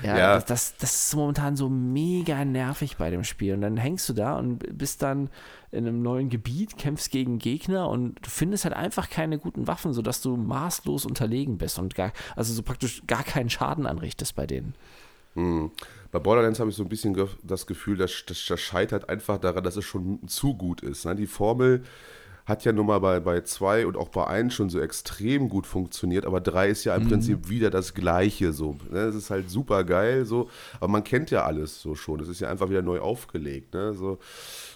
Ja, ja. Das, das, das, ist momentan so mega nervig bei dem Spiel. Und dann hängst du da und bist dann in einem neuen Gebiet, kämpfst gegen Gegner und du findest halt einfach keine guten Waffen, sodass du maßlos unterlegen bist und gar, also so praktisch gar keinen Schaden anrichtest bei denen. Hm. Bei Borderlands habe ich so ein bisschen das Gefühl, dass das, das scheitert einfach daran, dass es schon zu gut ist. Ne? Die Formel hat ja nun mal bei, bei zwei und auch bei eins schon so extrem gut funktioniert, aber drei ist ja im mhm. Prinzip wieder das Gleiche so. Ne? Es ist halt super geil, so, aber man kennt ja alles so schon. Es ist ja einfach wieder neu aufgelegt. Ne? So.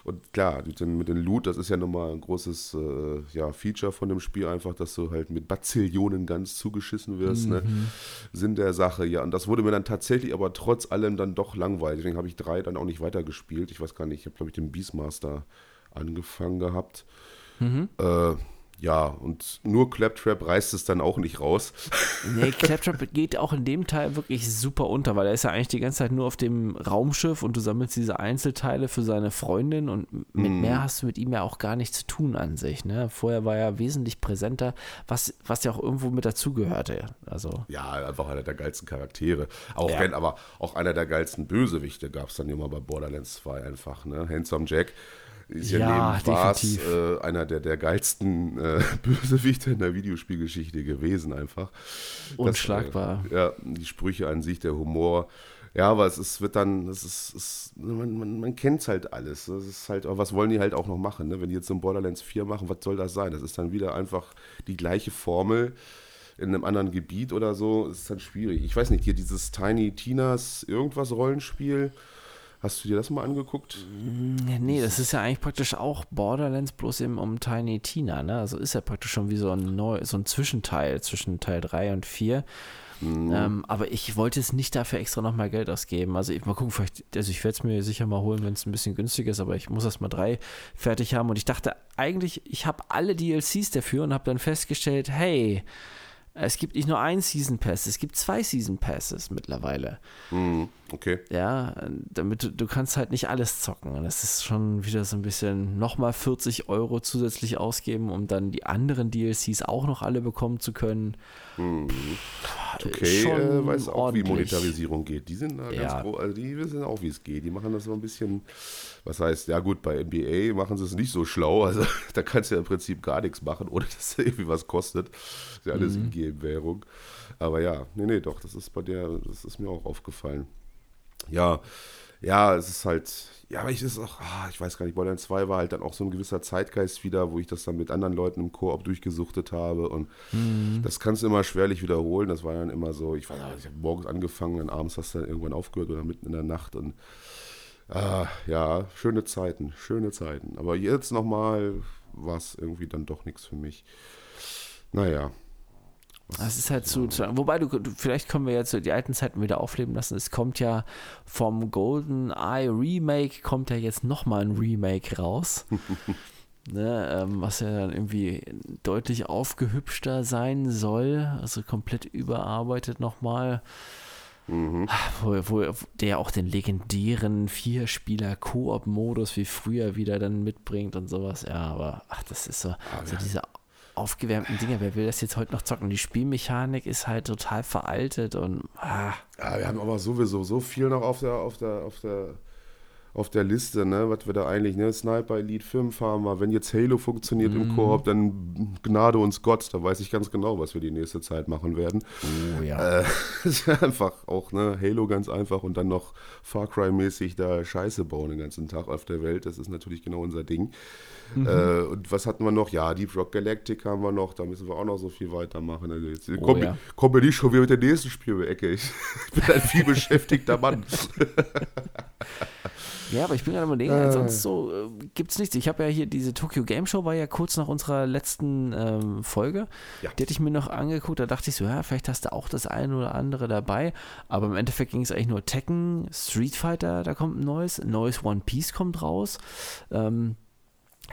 Und klar, mit den, mit den Loot, das ist ja nochmal ein großes äh, ja, Feature von dem Spiel, einfach, dass du halt mit Bazillionen ganz zugeschissen wirst. Ne? Mhm. Ne? Sinn der Sache, ja. Und das wurde mir dann tatsächlich aber trotz allem dann doch langweilig. Deswegen habe ich drei dann auch nicht weitergespielt. Ich weiß gar nicht, ich habe, glaube ich, den Beastmaster angefangen gehabt. Mhm. Äh, ja, und nur Claptrap reißt es dann auch nicht raus. *laughs* Nee, Claptrap geht auch in dem Teil wirklich super unter, weil er ist ja eigentlich die ganze Zeit nur auf dem Raumschiff und du sammelst diese Einzelteile für seine Freundin und mit mm. mehr hast du mit ihm ja auch gar nichts zu tun an sich. Ne? Vorher war er wesentlich präsenter, was, was ja auch irgendwo mit dazugehörte. Also. Ja, einfach einer der geilsten Charaktere. Auch ja. wenn, aber auch einer der geilsten Bösewichte gab es dann immer bei Borderlands 2 einfach. Ne? Handsome Jack ist ja, ja neben Bars äh, einer der, der geilsten äh, *laughs* Bösewichte in der Videospielgeschichte gewesen, einfach. Unschlagbar. Das, äh, ja, die Sprüche an sich, der Humor. Ja, aber es, es wird dann, es ist, es, man, man, man kennt es halt alles. Das ist halt, was wollen die halt auch noch machen? Ne? Wenn die jetzt so ein Borderlands 4 machen, was soll das sein? Das ist dann wieder einfach die gleiche Formel in einem anderen Gebiet oder so. Das ist dann schwierig. Ich weiß nicht, hier dieses Tiny Tinas irgendwas Rollenspiel Hast du dir das mal angeguckt? Nee, das ist ja eigentlich praktisch auch Borderlands bloß eben um Tiny Tina, ne? Also ist ja praktisch schon wie so ein, neu, so ein Zwischenteil zwischen Teil 3 und 4. Mhm. Ähm, aber ich wollte es nicht dafür extra nochmal Geld ausgeben. Also ich mal gucken, vielleicht, also ich werde es mir sicher mal holen, wenn es ein bisschen günstiger ist, aber ich muss erst mal drei fertig haben. Und ich dachte eigentlich, ich habe alle DLCs dafür und habe dann festgestellt, hey, es gibt nicht nur einen Season Pass, es gibt zwei Season Passes mittlerweile. Mhm, okay. Ja, damit du, du kannst halt nicht alles zocken. Das ist schon wieder so ein bisschen nochmal 40 Euro zusätzlich ausgeben, um dann die anderen DLCs auch noch alle bekommen zu können. Mhm. Okay, äh, weiß auch, ordentlich. wie Monetarisierung geht. Die sind da ganz ja. also die wissen auch, wie es geht. Die machen das so ein bisschen, was heißt, ja gut, bei NBA machen sie es nicht so schlau. *laughs* Also da kannst du ja im Prinzip gar nichts machen, ohne dass es irgendwie was kostet. Das ist ja alles mhm. in Währung. Aber ja, nee, nee, doch, das ist bei der, das ist mir auch aufgefallen. Ja, ja, es ist halt, ja, aber ich ist auch, ah, ich weiß gar nicht, Borderlands 2 war halt dann auch so ein gewisser Zeitgeist wieder, wo ich das dann mit anderen Leuten im Koop durchgesuchtet habe und mhm. das kannst du immer schwerlich wiederholen. Das war dann immer so, ich weiß nicht, ich habe morgens angefangen, und abends hast du dann irgendwann aufgehört oder mitten in der Nacht und ah, ja, schöne Zeiten, schöne Zeiten. Aber jetzt nochmal war es irgendwie dann doch nichts für mich. Naja, das ist halt zu, zu wobei du, du, vielleicht können wir jetzt die alten Zeiten wieder aufleben lassen. Es kommt ja vom Golden Eye Remake kommt ja jetzt nochmal ein Remake raus. *laughs* ne, ähm, was ja dann irgendwie deutlich aufgehübschter sein soll, also komplett überarbeitet nochmal. Mhm. Wo, wo, der auch den legendären Vier-Spieler-Koop-Modus wie früher wieder dann mitbringt und sowas. Ja, aber ach, das ist so, ah, so diese aufgewärmten Dinger. Wer will das jetzt heute noch zocken? Die Spielmechanik ist halt total veraltet und. Ah. Ja, wir haben aber sowieso so viel noch auf der, auf der, auf der, auf der Liste, ne, was wir da eigentlich, ne, Sniper Elite 5 haben wir. Wenn jetzt Halo funktioniert mm. im mhm. Koop, dann Gnade uns Gott, da weiß ich ganz genau, was wir die nächste Zeit machen werden. Oh ja. Äh, *laughs* ist einfach auch, ne, Halo ganz einfach und dann noch Far Cry-mäßig da Scheiße bauen den ganzen Tag auf der Welt, das ist natürlich genau unser Ding. Mhm. Äh, und was hatten wir noch? Ja, Deep Rock Galactic haben wir noch, da müssen wir auch noch so viel weitermachen. Also jetzt oh, kommen ja. komm wir nicht schon wieder mit der nächsten Spielecke. Ich, ich *laughs* bin ein viel beschäftigter Mann. *laughs* Ja, aber ich bin gerade überlegen, äh. sonst so äh, gibt es nichts. Ich habe ja hier diese Tokyo Game Show, war ja kurz nach unserer letzten ähm, Folge. Ja. Die hatte ich mir noch angeguckt, da dachte ich so, ja, vielleicht hast du auch das eine oder andere dabei. Aber im Endeffekt ging es eigentlich nur Tekken, Street Fighter, da kommt ein neues, neues One Piece kommt raus. Ähm,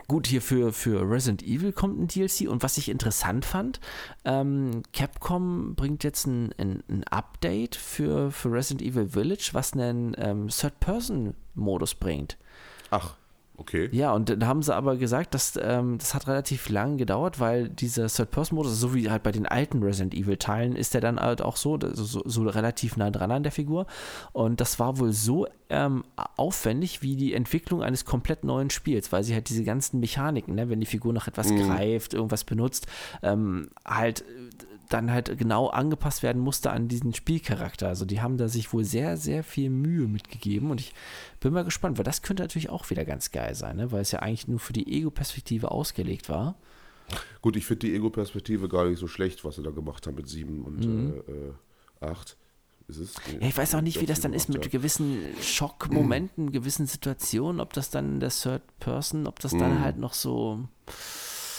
Gut, hier für, für Resident Evil kommt ein DLC und was ich interessant fand, ähm, Capcom bringt jetzt ein, ein, ein, Update für, für Resident Evil Village, was einen ähm, Third-Person-Modus bringt. Ach. Okay. Ja, und dann haben sie aber gesagt, dass ähm, das hat relativ lang gedauert, weil dieser Third-Person-Modus, so wie halt bei den alten Resident Evil-Teilen, ist der dann halt auch so, so, so, relativ nah dran an der Figur. Und das war wohl so ähm, aufwendig wie die Entwicklung eines komplett neuen Spiels, weil sie halt diese ganzen Mechaniken, ne, wenn die Figur noch etwas mhm. greift, irgendwas benutzt, ähm, halt dann halt genau angepasst werden musste an diesen Spielcharakter. Also die haben da sich wohl sehr, sehr viel Mühe mitgegeben und ich bin mal gespannt, weil das könnte natürlich auch wieder ganz geil sein, ne? weil es ja eigentlich nur für die Ego-Perspektive ausgelegt war. Gut, ich finde die Ego-Perspektive gar nicht so schlecht, was sie da gemacht haben mit 7 und Mhm. äh, 8. Es? Ja, ich weiß auch nicht, wie das dann ist mit Ja. gewissen Schockmomenten, gewissen Situationen, ob das dann in der Third Person, ob das Mhm. dann halt noch so.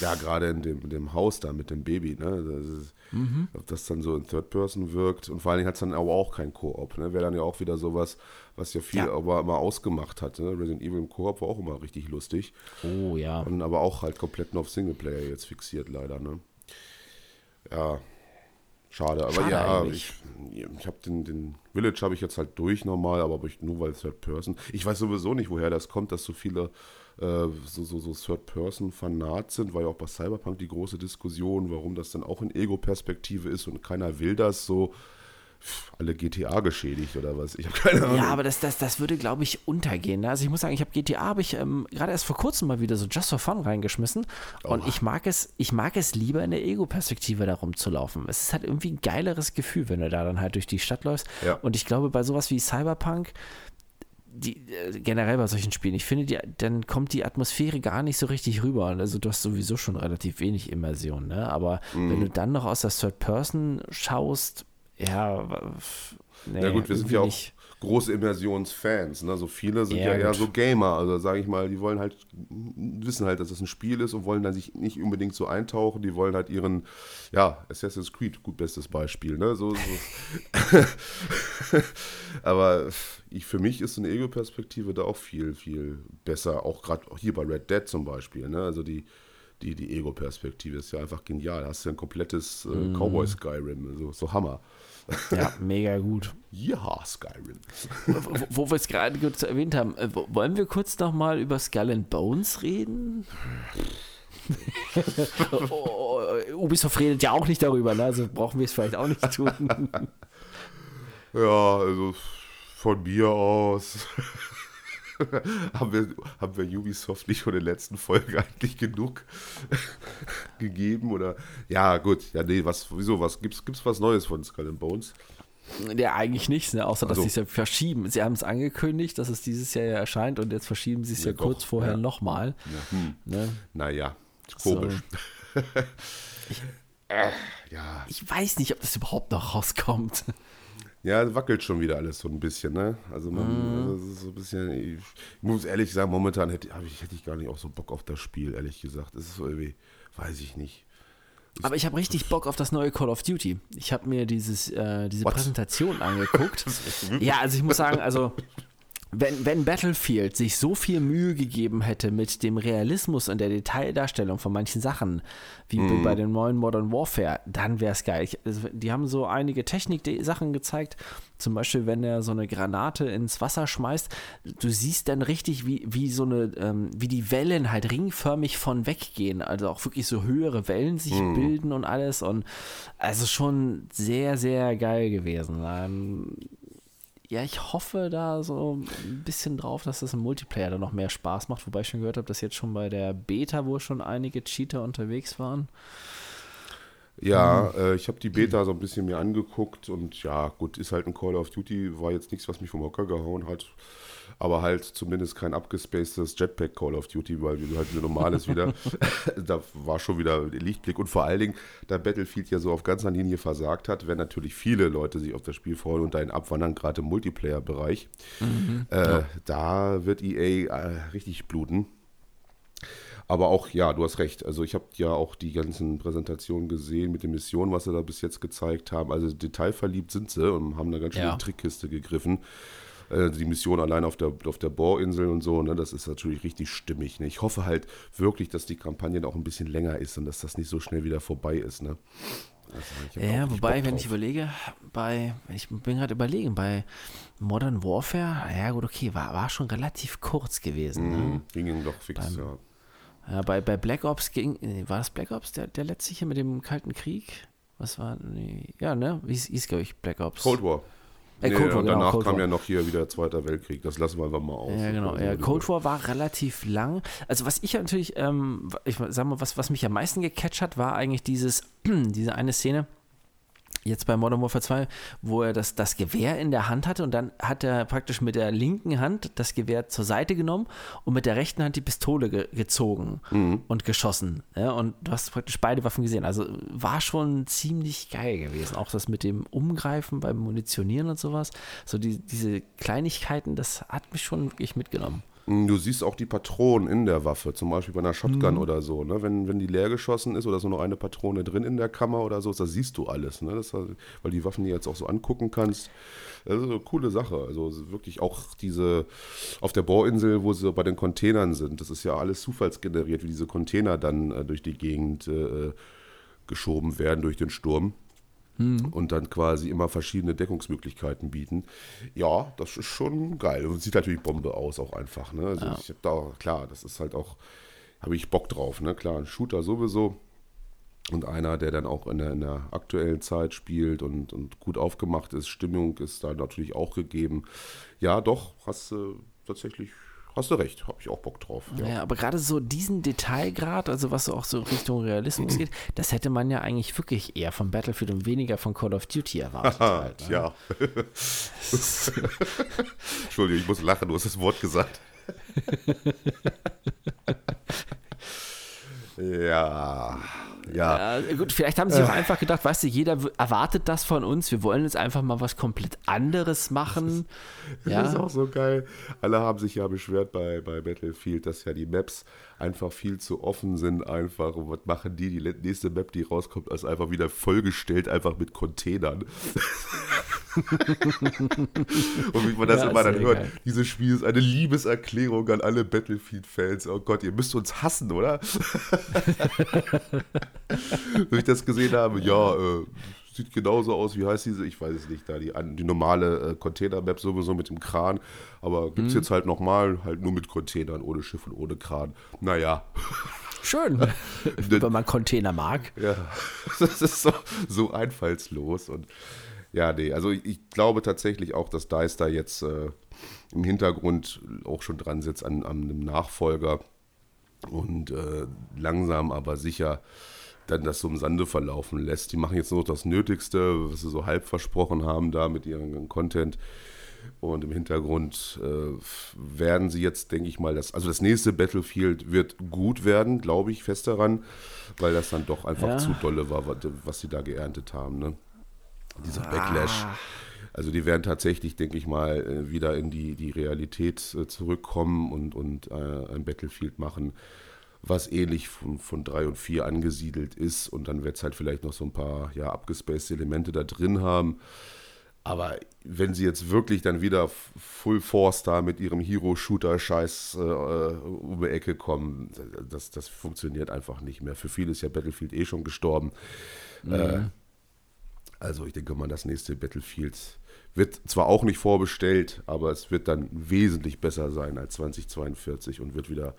Ja, gerade in dem, dem Haus da mit dem Baby, ne? Das ist, Mhm. Ob das dann so in Third Person wirkt. Und vor allen Dingen hat es dann aber auch kein Koop, ne? Wäre dann ja auch wieder sowas, was ja viel Ja. aber immer ausgemacht hat. Ne? Resident Evil im Koop war auch immer richtig lustig. Oh ja. Und aber auch halt komplett nur auf Singleplayer jetzt fixiert, leider, ne? Ja. Schade, aber Schade ja, eigentlich. ich, ich habe den, den Village habe ich jetzt halt durch normal, aber nur weil Third Person. Ich weiß sowieso nicht, woher das kommt, dass so viele äh, so, so, so Third Person Fanat sind, war ja auch bei Cyberpunk die große Diskussion, warum das dann auch in Ego-Perspektive ist und keiner will das so. Alle GTA geschädigt oder was? Ich habe keine Ahnung. Ja, aber das, das, das würde, glaube ich, untergehen. ne? Also ich muss sagen, ich habe GTA habe ich ähm, gerade erst vor kurzem mal wieder so Just for Fun reingeschmissen. Und ich mag es, ich mag es lieber in der Ego-Perspektive da rumzulaufen. Es ist halt irgendwie ein geileres Gefühl, wenn du da dann halt durch die Stadt läufst. Ja. Und ich glaube, bei sowas wie Cyberpunk, die, äh, generell bei solchen Spielen, ich finde, die, dann kommt die Atmosphäre gar nicht so richtig rüber. Also du hast sowieso schon relativ wenig Immersion, ne? Aber Mhm. wenn du dann noch aus der Third Person schaust, ja, nee, Ja gut, wir sind ja auch nicht. Große Immersionsfans. Ne? So viele sind ja, Ja, eher so Gamer. Also sage ich mal, die wollen halt wissen halt, dass es ein Spiel ist und wollen dann sich nicht unbedingt so eintauchen. Die wollen halt ihren, ja, Assassin's Creed, gut bestes Beispiel. Ne? So, so. *laughs* Aber ich, für mich ist eine Ego-Perspektive da auch viel, viel besser. Auch gerade hier bei Red Dead zum Beispiel. Ne? Also die die, die Ego-Perspektive ist ja einfach genial. Da hast du ja ein komplettes äh, Mhm. Cowboy-Skyrim, so, so Hammer. Ja, mega gut. Ja, Skyrim. wo, wo wir es gerade kurz erwähnt haben, äh, wo- wollen wir kurz nochmal über Skull and Bones reden? *laughs* oh, oh, oh, Ubisoft redet ja auch nicht darüber, ne? also brauchen wir es vielleicht auch nicht tun. Ja, also von mir aus *laughs* haben, wir, haben wir Ubisoft nicht von der letzten Folge eigentlich genug *laughs* gegeben oder ja gut, ja nee, was wieso was gibt's gibt's was Neues von Skull and Bones? ja, eigentlich nichts, ne? außer dass Also- sie es ja verschieben. Sie haben es angekündigt, dass es dieses Jahr ja erscheint und jetzt verschieben sie es ja, Ja, doch, kurz vorher ja. nochmal. hm. Ne? Naja, komisch. *laughs* Äh, ja, Ich weiß nicht, ob das überhaupt noch rauskommt. Ja, wackelt schon wieder alles so ein bisschen, ne? Also man, Mhm. also ist so ein bisschen, ich, muss ehrlich sagen, momentan hätte, ich, hätte ich gar nicht auch so Bock auf das Spiel, ehrlich gesagt. Es ist so irgendwie, weiß ich nicht. Aber ich habe richtig Bock auf das neue Call of Duty. Ich habe mir dieses, äh, diese What? Präsentation angeguckt. *laughs* ja, also ich muss sagen, also *laughs* wenn, wenn Battlefield sich so viel Mühe gegeben hätte mit dem Realismus und der Detaildarstellung von manchen Sachen, wie bei dem neuen Modern Warfare, dann wäre es geil. Ich, also die haben so einige Technik-Sachen gezeigt, zum Beispiel, wenn er so eine Granate ins Wasser schmeißt, du siehst dann richtig, wie, wie so eine, ähm, wie die Wellen halt ringförmig von weggehen, also auch wirklich so höhere Wellen sich bilden und alles. Und also schon sehr, sehr geil gewesen. Ähm, ja, ich hoffe da so ein bisschen drauf, dass das im Multiplayer dann noch mehr Spaß macht, wobei ich schon gehört habe, dass jetzt schon bei der Beta wohl schon einige Cheater unterwegs waren. Ja, äh, ich habe die Beta so ein bisschen mir angeguckt und ja, gut, ist halt ein Call of Duty, war jetzt nichts, was mich vom Hocker gehauen hat, aber halt zumindest kein abgespacedes Jetpack Call of Duty, weil wie halt ein normales wieder, *laughs* *laughs* da war schon wieder Lichtblick und vor allen Dingen, da Battlefield ja so auf ganzer Linie versagt hat, werden natürlich viele Leute sich auf das Spiel freuen und dahin abwandern, gerade im Multiplayer-Bereich. äh, Da wird EA äh, richtig bluten. Aber auch, ja, du hast recht. Also ich habe ja auch die ganzen Präsentationen gesehen mit den Missionen, was sie da bis jetzt gezeigt haben. Also detailverliebt sind sie und haben da ganz schön Ja. in die Trickkiste gegriffen. Äh, Die Mission allein auf der, auf der Bohrinsel und so, ne, das ist natürlich richtig stimmig. Ne? Ich hoffe halt wirklich, dass die Kampagne auch ein bisschen länger ist und dass das nicht so schnell wieder vorbei ist. Ne? Also Ja, wobei, wenn ich überlege, bei, ich bin gerade überlegen, bei Modern Warfare, ja gut, okay, war, war schon relativ kurz gewesen. Ne? Mhm, ging doch fix, ja. Ja, bei, bei Black Ops ging, war das Black Ops, der, der letzte hier mit dem Kalten Krieg? Was war, nee, ja, ne, wie hieß glaube ich, Black Ops. Cold War. Äh, Nee, Cold War, und genau, danach Cold kam War. ja noch hier wieder Zweiter Weltkrieg. Das lassen wir einfach mal aus. Ja, genau. Also, Ja, Cold War war relativ lang. Also was ich natürlich, ähm, ich sag mal, was, was mich am meisten gecatcht hat, war eigentlich dieses, *clears throat* diese eine Szene, jetzt bei Modern Warfare 2, wo er das, das Gewehr in der Hand hatte und dann hat er praktisch mit der linken Hand das Gewehr zur Seite genommen und mit der rechten Hand die Pistole ge gezogen mhm. und geschossen. Ja, und du hast praktisch beide Waffen gesehen. Also war schon ziemlich geil gewesen. Auch das mit dem Umgreifen beim Munitionieren und sowas. So die, diese Kleinigkeiten, das hat mich schon wirklich mitgenommen. Du siehst auch die Patronen in der Waffe, zum Beispiel bei einer Shotgun mhm. oder so. Ne? Wenn, wenn die leer geschossen ist oder so noch eine Patrone drin in der Kammer oder so, da siehst du alles. Ne? Das, weil die Waffen die jetzt auch so angucken kannst. Das ist eine coole Sache. Also wirklich auch diese auf der Bohrinsel, wo sie bei den Containern sind, das ist ja alles zufallsgeneriert, wie diese Container dann äh, durch die Gegend äh, geschoben werden durch den Sturm mhm. und dann quasi immer verschiedene Deckungsmöglichkeiten bieten. Ja, das ist schon geil. Und sieht natürlich Bombe aus, auch einfach. Ne? Also ja. ich habe da, klar, das ist halt auch, habe ich Bock drauf. Ne? Klar, ein Shooter sowieso. Und einer, der dann auch in der, in der aktuellen Zeit spielt und, und gut aufgemacht ist, Stimmung ist da natürlich auch gegeben. Ja, doch, hast du äh, tatsächlich Hast du recht, habe ich auch Bock drauf. Ja, ja aber gerade so diesen Detailgrad, also was so auch so Richtung Realismus geht, das hätte man ja eigentlich wirklich eher von Battlefield und weniger von Call of Duty erwartet. halt, ne? Ja. *laughs* Entschuldigung, ich muss lachen, du hast das Wort gesagt. *laughs* ja. Ja. ja. Gut, vielleicht haben sie auch einfach gedacht, weißt du, jeder erwartet das von uns. Wir wollen jetzt einfach mal was komplett anderes machen. Das, ja. ist auch so geil. Alle haben sich ja beschwert bei, bei Battlefield, dass ja die Maps einfach viel zu offen sind. Einfach. Und was machen die? Die nächste Map, die rauskommt, ist einfach wieder vollgestellt, einfach mit Containern. *laughs* und wie man das ja, immer dann hört, geil. dieses Spiel ist eine Liebeserklärung an alle Battlefield-Fans. Oh Gott, ihr müsst uns hassen, oder? *laughs* Wenn ich das gesehen habe, ja, äh, sieht genauso aus, wie heißt diese, ich weiß es nicht, da die, die normale äh, Container-Map sowieso mit dem Kran, aber gibt es mhm. jetzt halt nochmal, halt nur mit Containern, ohne Schiff und ohne Kran. Naja. Schön, *laughs* wenn man Container mag. Ja, *laughs* das ist so, so einfallslos und ja, nee, also ich glaube tatsächlich auch, dass Dice da jetzt äh, im Hintergrund auch schon dran sitzt an, an einem Nachfolger und äh, langsam aber sicher dann das so im Sande verlaufen lässt. Die machen jetzt nur noch das Nötigste, was sie so halb versprochen haben da mit ihrem Content. Und im Hintergrund äh, werden sie jetzt, denke ich mal, das, also das nächste Battlefield wird gut werden, glaube ich fest daran, weil das dann doch einfach ja. zu dolle war, was sie da geerntet haben. Ne? Dieser Backlash. Ah. Also die werden tatsächlich, denke ich mal, äh, wieder in die, die Realität äh, zurückkommen und, und äh, ein Battlefield machen, was ähnlich von, von 3 und 4 angesiedelt ist. Und dann wird es halt vielleicht noch so ein paar ja, abgespaced Elemente da drin haben. Aber wenn sie jetzt wirklich dann wieder Full Force da mit ihrem Hero-Shooter-Scheiß äh, um die Ecke kommen, das, das funktioniert einfach nicht mehr. Für viele ist ja Battlefield eh schon gestorben. Mhm. Äh, also ich denke mal, das nächste Battlefield wird zwar auch nicht vorbestellt, aber es wird dann wesentlich besser sein als 2042 und wird wieder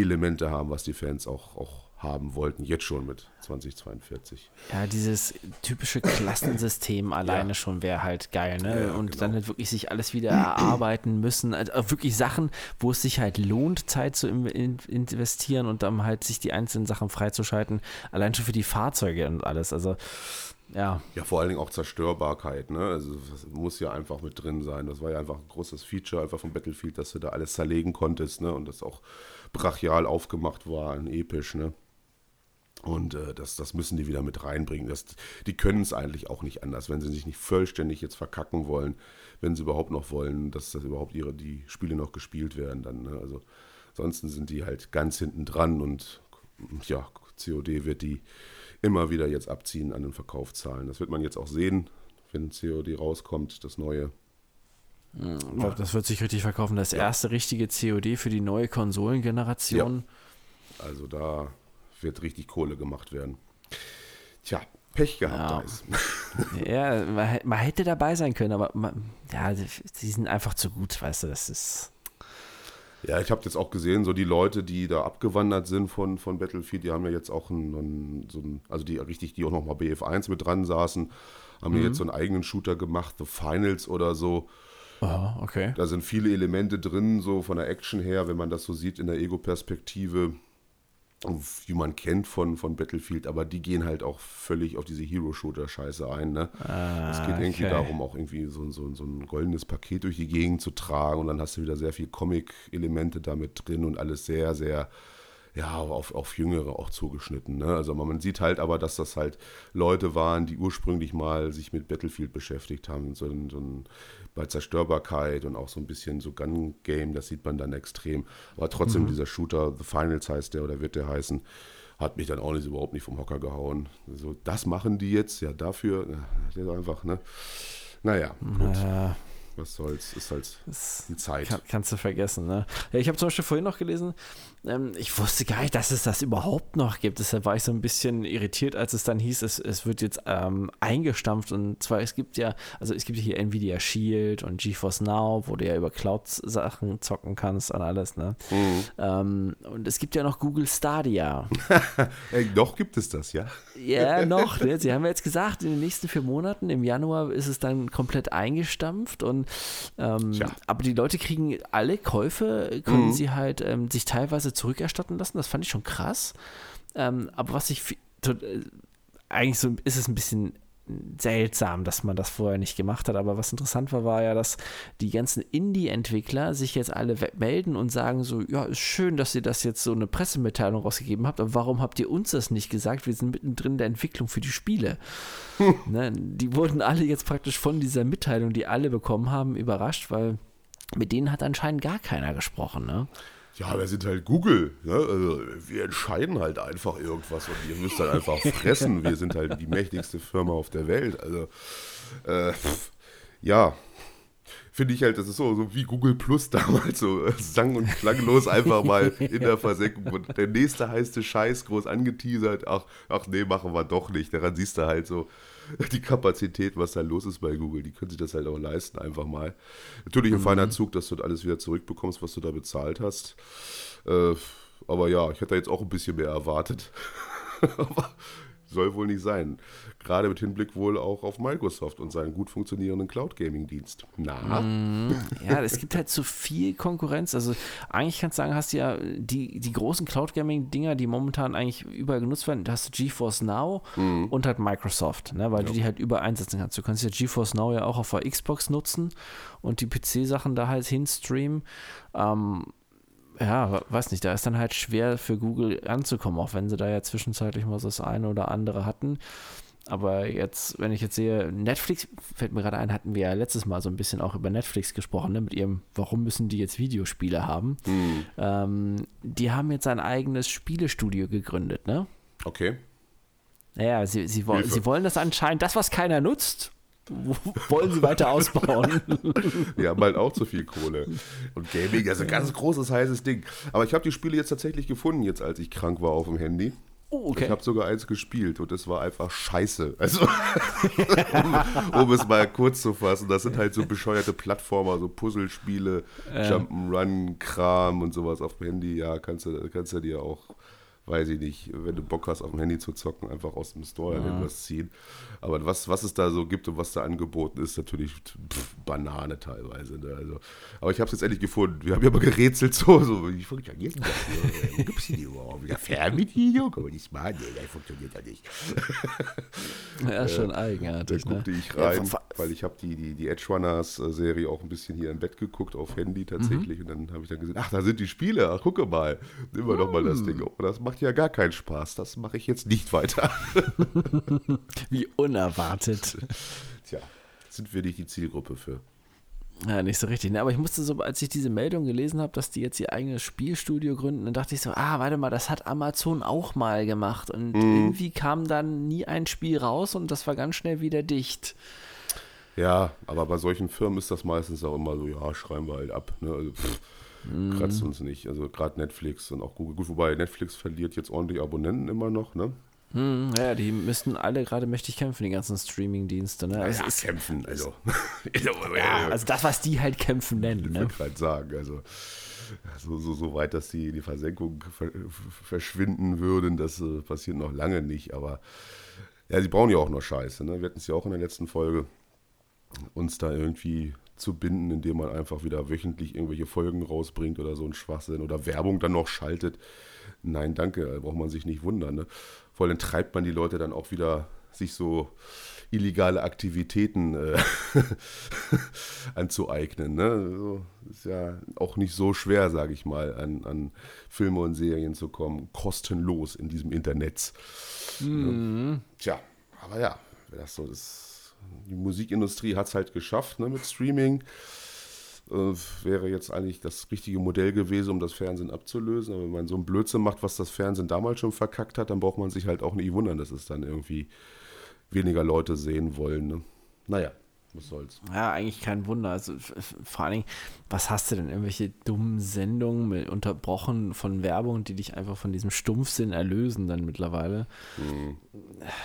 Elemente haben, was die Fans auch, auch haben wollten, jetzt schon mit 2042. Ja, dieses typische Klassensystem alleine ja. schon wäre halt geil, ne? Ja, und genau. dann halt wirklich sich alles wieder erarbeiten müssen. Also wirklich Sachen, wo es sich halt lohnt, Zeit zu investieren und dann halt sich die einzelnen Sachen freizuschalten. Allein schon für die Fahrzeuge und alles. Also ja. Ja, vor allen Dingen auch Zerstörbarkeit, ne? Also das muss ja einfach mit drin sein. Das war ja einfach ein großes Feature einfach von Battlefield, dass du da alles zerlegen konntest, ne? Und das auch brachial aufgemacht war, und episch, ne? Und äh, das, das müssen die wieder mit reinbringen. Das, die können es eigentlich auch nicht anders, wenn sie sich nicht vollständig jetzt verkacken wollen, wenn sie überhaupt noch wollen, dass das überhaupt ihre die Spiele noch gespielt werden dann. Ne? Also ansonsten sind die halt ganz hinten dran und ja, COD wird die immer wieder jetzt abziehen an den Verkaufszahlen. Das wird man jetzt auch sehen, wenn COD rauskommt, das neue. Ich glaube, das wird sich richtig verkaufen. Das ja. erste richtige COD für die neue Konsolengeneration. Ja. Also da wird richtig Kohle gemacht werden. Tja, Pech gehabt ja. *laughs* ja, man, man, hätte dabei sein können, aber man, ja, sie sind einfach zu gut, weißt du, das ist. Ja, ich habe jetzt auch gesehen, so die Leute, die da abgewandert sind von, von Battlefield, die haben ja jetzt auch einen, einen so ein, also die richtig, die auch nochmal BF1 mit dran saßen, haben mhm. ja jetzt so einen eigenen Shooter gemacht, The Finals oder so. Aha, okay. Da sind viele Elemente drin, so von der Action her, wenn man das so sieht in der Ego-Perspektive. wie man kennt von, von Battlefield, aber die gehen halt auch völlig auf diese Hero-Shooter-Scheiße ein. Ne? Ah, es geht irgendwie okay. darum, auch irgendwie so, so, so ein goldenes Paket durch die Gegend zu tragen und dann hast du wieder sehr viel Comic-Elemente damit drin und alles sehr, sehr ja, auf, auf Jüngere auch zugeschnitten. Ne? Also man sieht halt aber, dass das halt Leute waren, die ursprünglich mal sich mit Battlefield beschäftigt haben, so, ein- so ein, bei Zerstörbarkeit und auch so ein bisschen so Gun-Game, das sieht man dann extrem. Aber trotzdem, dieser Shooter, The Finals heißt der oder wird der heißen, hat mich dann auch nicht überhaupt nicht vom Hocker gehauen. So, das machen die jetzt, ja, dafür, ja, das einfach, ne? Naja, gut, Äh, was soll's, ist halt das die Zeit. kann, kannst du vergessen, ne? Ja, ich habe zum Beispiel vorhin noch gelesen, ähm, ich wusste gar nicht, dass es das überhaupt noch gibt. Deshalb war ich so ein bisschen irritiert, als es dann hieß, es, es wird jetzt ähm, eingestampft. Und zwar, es gibt ja, also es gibt hier Nvidia Shield und GeForce Now, wo du ja über Cloud-Sachen zocken kannst und alles, ne? Mhm. Ähm, und es gibt ja noch Google Stadia. *laughs* Ey, noch gibt es das, ja? Ja, *laughs* noch. Ne? Sie haben ja jetzt gesagt, in den nächsten vier Monaten, im Januar ist es dann komplett eingestampft. Und, ähm, aber die Leute kriegen alle Käufe, können sie halt ähm, sich teilweise zurückerstatten lassen. Das fand ich schon krass. Ähm, aber was ich äh, eigentlich so ist es ein bisschen seltsam, dass man das vorher nicht gemacht hat. Aber was interessant war, war ja, dass die ganzen Indie-Entwickler sich jetzt alle melden und sagen so, ja, ist schön, dass ihr das jetzt so eine Pressemitteilung rausgegeben habt, aber warum habt ihr uns das nicht gesagt? Wir sind mittendrin in der Entwicklung für die Spiele. *laughs* ne, die wurden alle jetzt praktisch von dieser Mitteilung, die alle bekommen haben, überrascht, weil mit denen hat anscheinend gar keiner gesprochen. Ne? Ja, wir sind halt Google. Ne? Also, wir entscheiden halt einfach irgendwas und ihr müsst dann einfach *laughs* fressen. Wir sind halt die mächtigste Firma auf der Welt. Also, äh, ja. Finde ich halt, das ist so, so wie Google Plus *laughs* damals, so äh, sang- und klanglos einfach mal *laughs* in der Versenkung. Und der nächste heiße Scheiß groß angeteasert. Ach, ach nee, machen wir doch nicht. Daran siehst du halt so *laughs* die Kapazität, was da los ist bei Google. Die können sich das halt auch leisten, einfach mal. Natürlich ein feiner Zug, dass du alles wieder zurückbekommst, was du da bezahlt hast. Äh, aber ja, ich hätte da jetzt auch ein bisschen mehr erwartet. *laughs* aber soll wohl nicht sein. Gerade mit Hinblick wohl auch auf Microsoft und seinen gut funktionierenden Cloud-Gaming-Dienst. Na? Ja, es gibt halt zu viel Konkurrenz. Also eigentlich kannst du sagen, hast du ja die, die großen Cloud Gaming Dinger, die momentan eigentlich überall genutzt werden, da hast du GeForce Now und halt Microsoft, ne, weil du die halt überall einsetzen kannst. Du kannst ja GeForce Now ja auch auf der Xbox nutzen und die PC-Sachen da halt hinstreamen. Ähm, ja, weiß nicht, da ist dann halt schwer für Google anzukommen, auch wenn sie da ja zwischenzeitlich mal so das eine oder andere hatten. Aber jetzt, wenn ich jetzt sehe, Netflix, fällt mir gerade ein, hatten wir ja letztes Mal so ein bisschen auch über Netflix gesprochen, ne, mit ihrem, warum müssen die jetzt Videospiele haben? Ähm, die haben jetzt ein eigenes Spielestudio gegründet, ne? Okay. Naja, sie, sie, woll, Hilfe. sie wollen das anscheinend, das, was keiner nutzt, wollen sie weiter ausbauen. *laughs* Wir haben halt auch zu viel Kohle. Und Gaming, das ist ein ganz großes, heißes Ding. Aber ich habe die Spiele jetzt tatsächlich gefunden, jetzt als ich krank war auf dem Handy. Oh, okay. Ich habe sogar eins gespielt und es war einfach scheiße. Also, *laughs* um, um es mal kurz zu fassen, das sind halt so bescheuerte Plattformer, so Puzzlespiele, Jump'n'Run-Kram und sowas auf dem Handy. Ja, kannst du, kannst du dir auch, weiß ich nicht, wenn du Bock hast, auf dem Handy zu zocken, einfach aus dem Store irgendwas ziehen. Aber was, was es da so gibt und was da angeboten ist, natürlich pff, Banane teilweise. Ne? Also, aber ich habe es jetzt endlich gefunden. Wir haben ja mal gerätselt so, so wie funktioniert das hier? Gibt es hier überhaupt wieder Fernbedienung? Man nicht machen? Nee, das funktioniert ja nicht. ja, schon Da eigenartig, ne? guckte ich Ja, rein, ver- weil ich habe die, die, die Edge Runners äh, auch ein bisschen hier im Bett geguckt, auf Handy tatsächlich. Und dann habe ich dann gesehen, ach, da sind die Spiele, ach, gucke mal. Nehmen wir doch mal das Ding. Oh, das macht ja gar keinen Spaß. Das mache ich jetzt nicht weiter. *laughs* Wie unerwartet. *laughs* Tja, sind wir nicht die Zielgruppe für. Ja, nicht so richtig. Ne? Aber ich musste so, als ich diese Meldung gelesen habe, dass die jetzt ihr eigenes Spielstudio gründen, dann dachte ich so, ah, warte mal, das hat Amazon auch mal gemacht. Und irgendwie kam dann nie ein Spiel raus und das war ganz schnell wieder dicht. Ja, aber bei solchen Firmen ist das meistens auch immer so, ja, schreiben wir halt ab. Ne? Also, pff, kratzt uns nicht. Also gerade Netflix und auch Google. Gut, wobei Netflix verliert jetzt ordentlich Abonnenten immer noch, ne? Hm, ja, die müssten alle gerade mächtig kämpfen, die ganzen Streaming-Dienste. Ne? Es ja, ist, kämpfen, also. *laughs* *laughs* ja, also das, was die halt kämpfen nennen. Ich Ne? gerade sagen, also so, so, so weit, dass die die Versenkung ver verschwinden würden, das äh, passiert noch lange nicht, aber ja, sie brauchen ja auch noch Scheiße, ne? Wir hatten es ja auch in der letzten Folge, uns da irgendwie zu binden, indem man einfach wieder wöchentlich irgendwelche Folgen rausbringt oder so ein Schwachsinn oder Werbung dann noch schaltet. Nein, danke, da braucht man sich nicht wundern. Ne? Vor allem treibt man die Leute dann auch wieder, sich so illegale Aktivitäten äh, *laughs* anzueignen. Ne? Also, ist ja auch nicht so schwer, sage ich mal, an, an Filme und Serien zu kommen, kostenlos in diesem Internet. Mhm. Tja, aber ja, das so ist. Die Musikindustrie hat es halt geschafft ne, mit Streaming. Äh, wäre jetzt eigentlich das richtige Modell gewesen, um das Fernsehen abzulösen. Aber wenn man so einen Blödsinn macht, was das Fernsehen damals schon verkackt hat, dann braucht man sich halt auch nicht wundern, dass es dann irgendwie weniger Leute sehen wollen. Ne? Naja, was soll's. Ja, eigentlich kein Wunder. Also vor allen Dingen, was hast du denn? Irgendwelche dummen Sendungen mit unterbrochen von Werbung, die dich einfach von diesem Stumpfsinn erlösen dann mittlerweile. Mhm.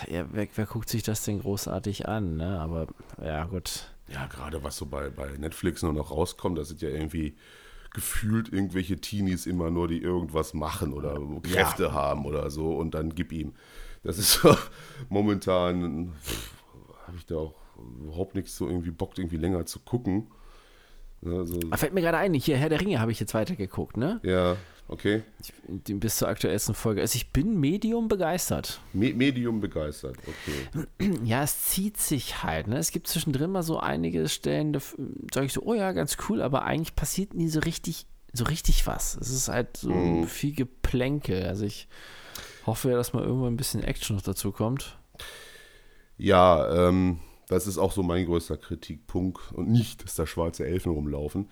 Ja, wer, wer, guckt sich das denn großartig an? Ne? Aber ja, gut. Ja, gerade was so bei, bei Netflix nur noch rauskommt, das sind ja irgendwie gefühlt irgendwelche Teenies immer nur, die irgendwas machen oder Kräfte ja. haben oder so und dann gib ihm. Das ist so, *laughs* momentan, habe ich da auch überhaupt nichts so irgendwie Bock, irgendwie länger zu gucken. Also, fällt mir gerade ein, hier Herr der Ringe habe ich jetzt weitergeguckt, ne? Ja, okay. Ich, bis zur aktuellsten Folge. Also ich bin Medium begeistert. Me Medium begeistert, okay. *clears throat* Ja, es zieht sich halt, ne? Es gibt zwischendrin mal so einige Stellen, da sage ich so, oh ja, ganz cool, aber eigentlich passiert nie so richtig, so richtig was. Es ist halt so mm. viel Geplänkel. Also ich hoffe ja, dass mal irgendwann ein bisschen Action noch dazu kommt. Ja, ähm, das ist auch so mein größter Kritikpunkt. Und nicht, dass da schwarze Elfen rumlaufen.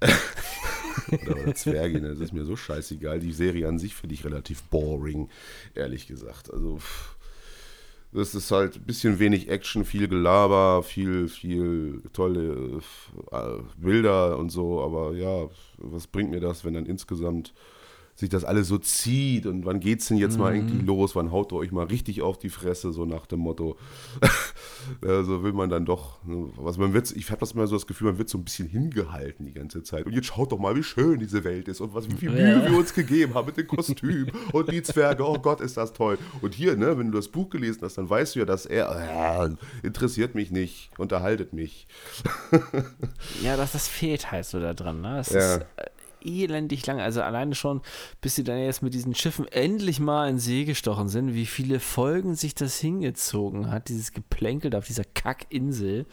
*laughs* oder, oder Zwerge, ne? das ist mir so scheißegal. Die Serie an sich finde ich relativ boring, ehrlich gesagt. Also, das ist halt ein bisschen wenig Action, viel Gelaber, viel, viel tolle äh, Bilder und so. Aber ja, was bringt mir das, wenn dann insgesamt sich das alles so zieht und wann geht's denn jetzt mhm. mal irgendwie los, wann haut ihr euch mal richtig auf die Fresse, so nach dem Motto. *laughs* also will man dann doch, ne, was man wird, ich habe das immer so das Gefühl, man wird so ein bisschen hingehalten die ganze Zeit. Und jetzt schaut doch mal, wie schön diese Welt ist und was, wie viel Mühe ja. wir uns gegeben haben mit dem Kostüm *laughs* und die Zwerge, oh Gott, ist das toll. Und hier, ne, wenn du das Buch gelesen hast, dann weißt du ja, dass er, äh, interessiert mich nicht, unterhaltet mich. *laughs* ja, das, das fehlt halt so da dran, ne? Das ja. ist, äh, elendig lang. Also alleine schon, bis sie dann jetzt mit diesen Schiffen endlich mal in See gestochen sind, wie viele Folgen sich das hingezogen hat, dieses Geplänkel auf dieser Kackinsel.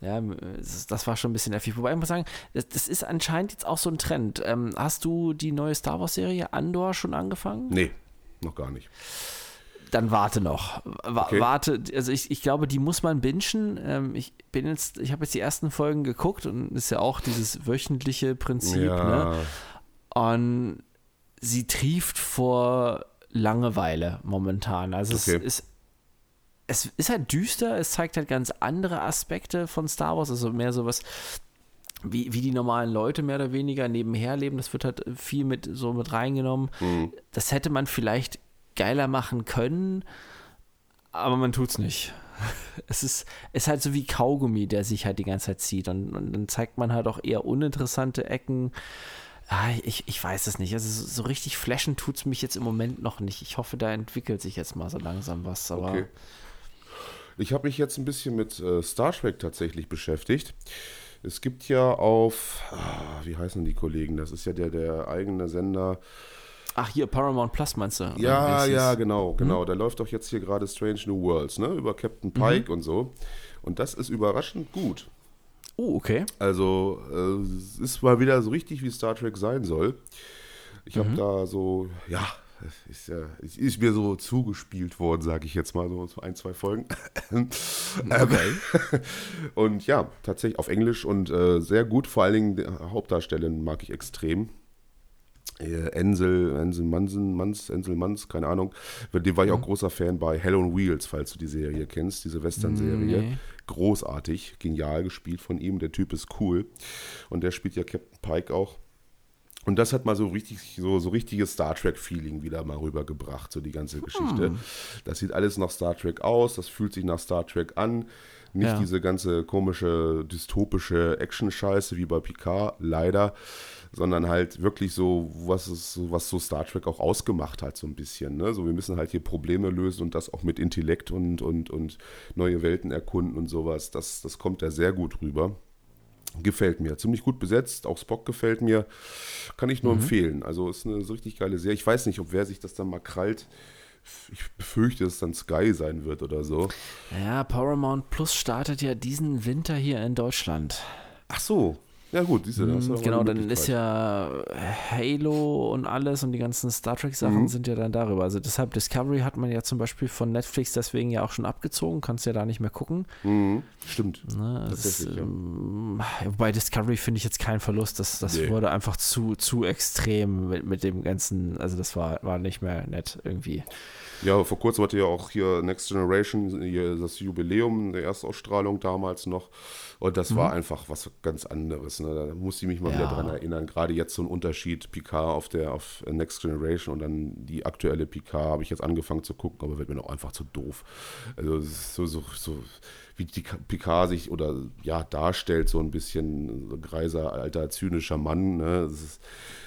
Ja, das war schon ein bisschen nervig. Wobei ich muss sagen, das, das ist anscheinend jetzt auch so ein Trend. Ähm, hast du die neue Star Wars-Serie Andor schon angefangen? Nee, noch gar nicht dann warte noch. okay. Warte, also ich, ich glaube, die muss man bingen. Ähm, ich bin jetzt, ich habe jetzt die ersten Folgen geguckt und ist ja auch dieses wöchentliche Prinzip, ja. ne? Und sie trieft vor Langeweile momentan. Also okay. es ist es ist halt düster, es zeigt halt ganz andere Aspekte von Star Wars, also mehr sowas wie, wie die normalen Leute mehr oder weniger nebenher leben. Das wird halt viel mit so mit reingenommen. Mhm. Das hätte man vielleicht geiler machen können, aber man tut's nicht. *laughs* Es ist, ist halt so wie Kaugummi, der sich halt die ganze Zeit zieht und, und dann zeigt man halt auch eher uninteressante Ecken. Ah, ich, ich weiß es nicht. Also so richtig flashen tut es mich jetzt im Moment noch nicht. Ich hoffe, da entwickelt sich jetzt mal so langsam was. Aber okay. Ich habe mich jetzt ein bisschen mit äh, Star Trek tatsächlich beschäftigt. Es gibt ja auf, ah, wie heißen die Kollegen? Das ist ja der, der eigene Sender Ach, hier Paramount Plus meinst du? Ja, ja, genau, genau. Hm? Da läuft doch jetzt hier gerade Strange New Worlds, ne? Über Captain Pike mhm. und so. Und das ist überraschend gut. Oh, okay. Also, äh, es ist mal wieder so richtig, wie Star Trek sein soll. Ich habe mhm. da so, ja, ist ja, ist mir so zugespielt worden, sage ich jetzt mal, so, ein, zwei Folgen. *laughs* okay. *laughs* und ja, tatsächlich auf Englisch und äh, sehr gut. Vor allen Dingen Hauptdarstellerin mag ich extrem. Äh, Ensel, Ensel Mansen, Mans, Ensel Mans, keine Ahnung. Dem war ich auch mhm. großer Fan bei Hell on Wheels, falls du die Serie kennst, diese Western-Serie. Nee. Großartig, genial gespielt von ihm. Der Typ ist cool. Und der spielt ja Captain Pike auch. Und das hat mal so richtig, so, so richtiges Star Trek-Feeling wieder mal rübergebracht, so die ganze Geschichte. Hm. Das sieht alles nach Star Trek aus, das fühlt sich nach Star Trek an. Nicht ja. diese ganze komische, dystopische Action-Scheiße wie bei Picard, leider sondern halt wirklich so, was ist, was so Star Trek auch ausgemacht hat, so ein bisschen. Ne? So, wir müssen halt hier Probleme lösen und das auch mit Intellekt und, und, und neue Welten erkunden und sowas. Das, das kommt ja sehr gut rüber. Gefällt mir. Ziemlich gut besetzt. Auch Spock gefällt mir. Kann ich nur Mhm. empfehlen. Also ist eine so richtig geile Serie. Ich weiß nicht, ob wer sich das dann mal krallt. Ich befürchte, dass es dann Sky sein wird oder so. Ja, Paramount Plus startet ja diesen Winter hier in Deutschland. Ach so. Ja gut, diese, mal Genau, dann ist ja Halo und alles und die ganzen Star Trek-Sachen Mhm. sind ja dann darüber. Also deshalb Discovery hat man ja zum Beispiel von Netflix deswegen ja auch schon abgezogen, kannst ja da nicht mehr gucken. Mhm. Stimmt. Ne? Das ist, ja. ähm, wobei Discovery finde ich jetzt keinen Verlust. Das, das Nee. wurde einfach zu, zu extrem mit, mit dem ganzen, also das war, war nicht mehr nett irgendwie. Ja, vor kurzem hatte ja auch hier Next Generation hier das Jubiläum der Erstausstrahlung damals noch. Und das war einfach was ganz anderes. Ne? Da musste ich mich mal wieder Ja. dran erinnern. Gerade jetzt so ein Unterschied Picard auf der auf Next Generation und dann die aktuelle Picard habe ich jetzt angefangen zu gucken, aber wird mir noch einfach zu doof. Also so, so, so wie die Picard sich oder ja darstellt, so ein bisschen so greiser, alter, zynischer Mann. Ne? Das, ist,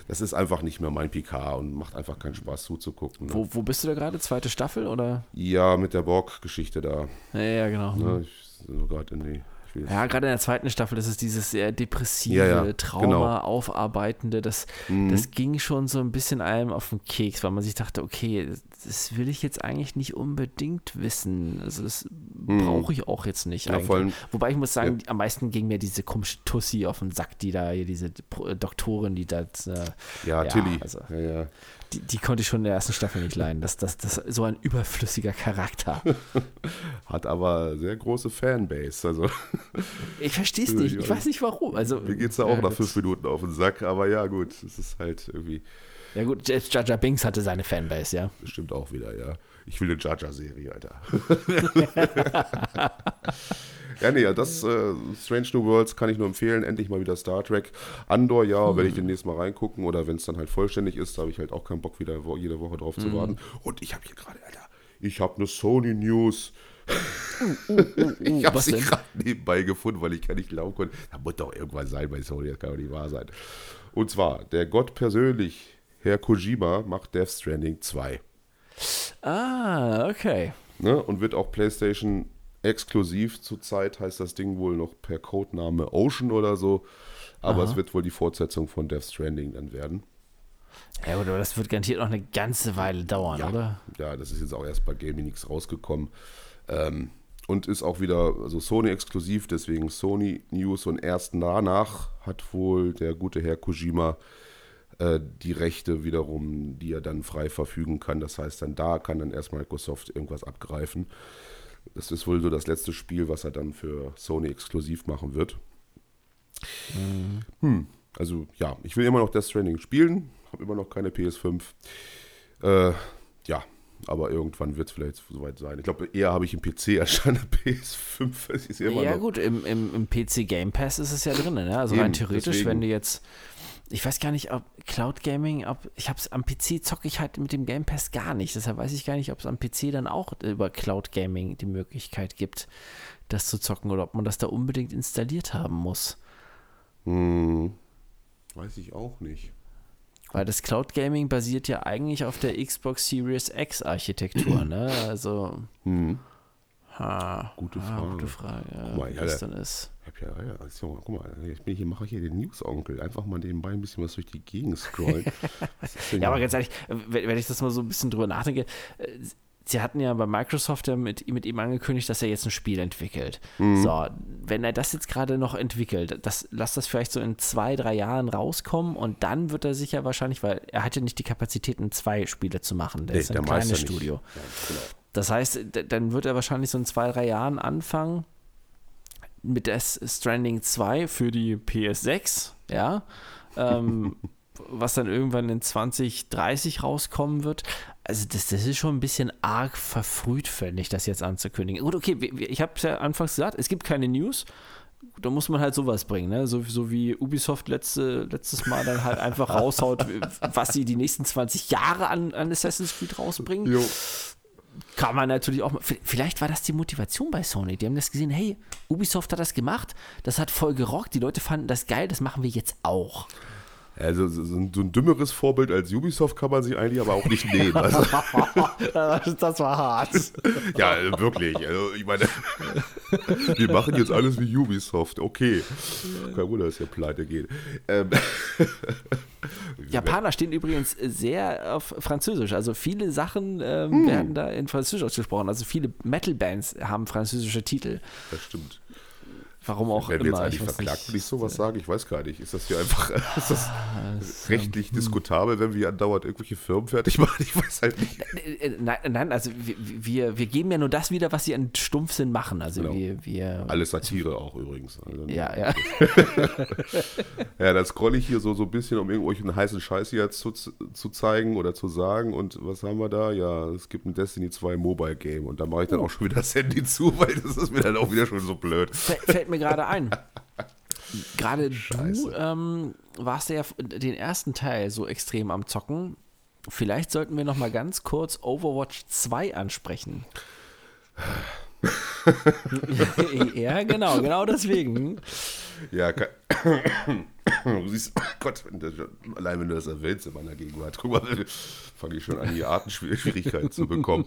das ist einfach nicht mehr mein Picard und macht einfach keinen Spaß zuzugucken. Ne? Wo, wo bist du da gerade? Zweite Staffel oder? Ja, mit der Borg-Geschichte da. Ja, ja genau. Ne? Ich so gerade in die. Ja, gerade in der zweiten Staffel, das ist dieses sehr depressive, Ja, ja, Trauma genau. Mhm. aufarbeitende, das, das ging schon so ein bisschen einem auf den Keks, weil man sich dachte, okay, das, will ich jetzt eigentlich nicht unbedingt wissen. Also das brauche ich auch jetzt nicht Mhm. Ja, allem- Wobei ich muss sagen, am meisten ging mir diese komische Tussi auf den Sack, die da, hier diese Doktorin, die das, äh, ja, Ja, Tilly. also- ja, ja. Die, die konnte ich schon in der ersten Staffel nicht leiden. Das, das, das so ein überflüssiger Charakter. *laughs* Hat aber sehr große Fanbase. Also *laughs* Ich verstehe es nicht. Ich weiß nicht warum. Also, mir geht es da auch ja, nach fünf Minuten auf den Sack. Aber ja, gut, es ist halt irgendwie. Ja gut, selbst Jar Binks hatte seine Fanbase, ja. Bestimmt auch wieder, ja. Ich will eine Jar Jar Serie, Alter. *laughs* ja, nee, ja, das äh, Strange New Worlds kann ich nur empfehlen. Endlich mal wieder Star Trek. Andor, ja, werde ich demnächst mal reingucken. Oder wenn es dann halt vollständig ist, da habe ich halt auch keinen Bock, wieder wo, jede Woche drauf zu warten. Und ich habe hier gerade, Alter, ich habe eine Sony News. *laughs* ich habe sie gerade nebenbei gefunden, weil ich kann nicht glauben konnte. Da muss doch irgendwas sein bei Sony, das kann doch nicht wahr sein. Und zwar, der Gott persönlich, Herr Kojima, macht Death Stranding 2. Ah, okay. Ne? Und wird auch PlayStation exklusiv. Zurzeit heißt das Ding wohl noch per Codename Ocean oder so. Aber es wird wohl die Fortsetzung von Death Stranding dann werden. Ja gut, aber das wird garantiert noch eine ganze Weile dauern, oder? Ja, das ist jetzt auch erst bei Gaming nichts rausgekommen. Ähm, und ist auch wieder also Sony exklusiv, deswegen Sony News und erst danach hat wohl der gute Herr Kojima äh, die Rechte wiederum, die er dann frei verfügen kann. Das heißt, dann da kann dann erst Microsoft irgendwas abgreifen. Das ist wohl so das letzte Spiel, was er dann für Sony exklusiv machen wird. Hm, also ja, ich will immer noch Death Stranding spielen, habe immer noch keine PS5. Äh, ja, aber irgendwann wird es vielleicht soweit sein. Ich glaube, eher habe ich im PC als eine PS5. Es ist immer Ja noch. gut, im, im, im PC Game Pass ist es ja drin, ne? Also Eben, rein theoretisch, deswegen. wenn du jetzt, ich weiß gar nicht, ob Cloud Gaming, ob, ich hab's am PC zocke ich halt mit dem Game Pass gar nicht. Deshalb weiß ich gar nicht, ob es am PC dann auch über Cloud Gaming die Möglichkeit gibt, das zu zocken oder ob man das da unbedingt installiert haben muss. Hm, weiß ich auch nicht. Weil das Cloud Gaming basiert ja eigentlich auf der Xbox Series X Architektur, *clears throat* ne? Also, Hm. ha, Gute Frage. gute Frage, ja, Guck mal, wie ja, das dann ist. Ich hab ja, ja, so, guck mal, jetzt bin ich hier, mache ich hier den News-Onkel. Einfach mal nebenbei ein bisschen was durch die Gegend scrollen. *laughs* Ja, aber ganz ehrlich, wenn, wenn ich das mal so ein bisschen drüber nachdenke, äh, sie hatten ja bei Microsoft ja mit, mit ihm angekündigt, dass er jetzt ein Spiel entwickelt. So, wenn er das jetzt gerade noch entwickelt, das, lass das vielleicht so in zwei, drei Jahren rauskommen und dann wird er sicher wahrscheinlich, weil er hat ja nicht die Kapazitäten, zwei Spiele zu machen. Der Nee, ist ein der kleines. Studio. Ja, genau. Das heißt, dann wird er wahrscheinlich so in zwei, drei Jahren anfangen mit Death Stranding 2 für die PS6, ja, ähm, *laughs* was dann irgendwann in 2030 rauskommen wird. Also das, das ist schon ein bisschen arg verfrüht, fände ich, das jetzt anzukündigen. Gut, okay, ich habe es ja anfangs gesagt, es gibt keine News. Da muss man halt sowas bringen, ne? So, so wie Ubisoft letzte, letztes Mal dann halt einfach raushaut, *laughs* was sie die nächsten 20 Jahre an, an Assassin's Creed rausbringen Jo. Kann man natürlich auch vielleicht war das die Motivation bei Sony. Die haben das gesehen, hey, Ubisoft hat das gemacht, das hat voll gerockt, die Leute fanden das geil, das machen wir jetzt auch. Also so, so ein dümmeres Vorbild als Ubisoft kann man sich eigentlich aber auch nicht nehmen. Also, *laughs* das war hart. ja, wirklich. Also ich meine, wir machen jetzt alles wie Ubisoft. Okay. Kein Wunder, dass der pleite geht. Ähm, *laughs* Japaner stehen übrigens sehr auf Französisch. Also viele Sachen ähm, hm. werden da in Französisch ausgesprochen. Also viele Metal-Bands haben französische Titel. Das stimmt. Warum auch Werden immer. wir jetzt eigentlich verklagt, wenn ich sowas sage? Ich weiß gar nicht. Ist das hier *laughs* einfach ist das das, rechtlich ähm, diskutabel, wenn wir andauernd irgendwelche Firmen fertig machen? Ich weiß halt nicht. Äh, äh, nein, nein also wir, wir, wir geben ja nur das wieder, was sie an Stumpfsinn machen. Also genau. wir, wir Alles Satire auch übrigens. Also ja, ja. *laughs* ja, dann scrolle ich hier so, so ein bisschen, um irgendwelchen heißen Scheiß hier zu, zu zeigen oder zu sagen. Und was haben wir da? Ja, es gibt ein Destiny 2 Mobile Game. Und da mache ich dann oh. auch schon wieder das Handy zu, *laughs* weil das ist mir dann auch wieder schon so blöd. Fällt mir gerade ein. Gerade du ähm, warst ja den ersten Teil so extrem am Zocken. Vielleicht sollten wir noch mal ganz kurz Overwatch 2 ansprechen. *laughs* ja, genau, genau deswegen. Ja, *coughs* du siehst, oh *coughs* Gott, allein wenn du das erwähnst in meiner Gegenwart, guck mal, *laughs* fange ich schon an, hier Atemschwierigkeiten zu bekommen.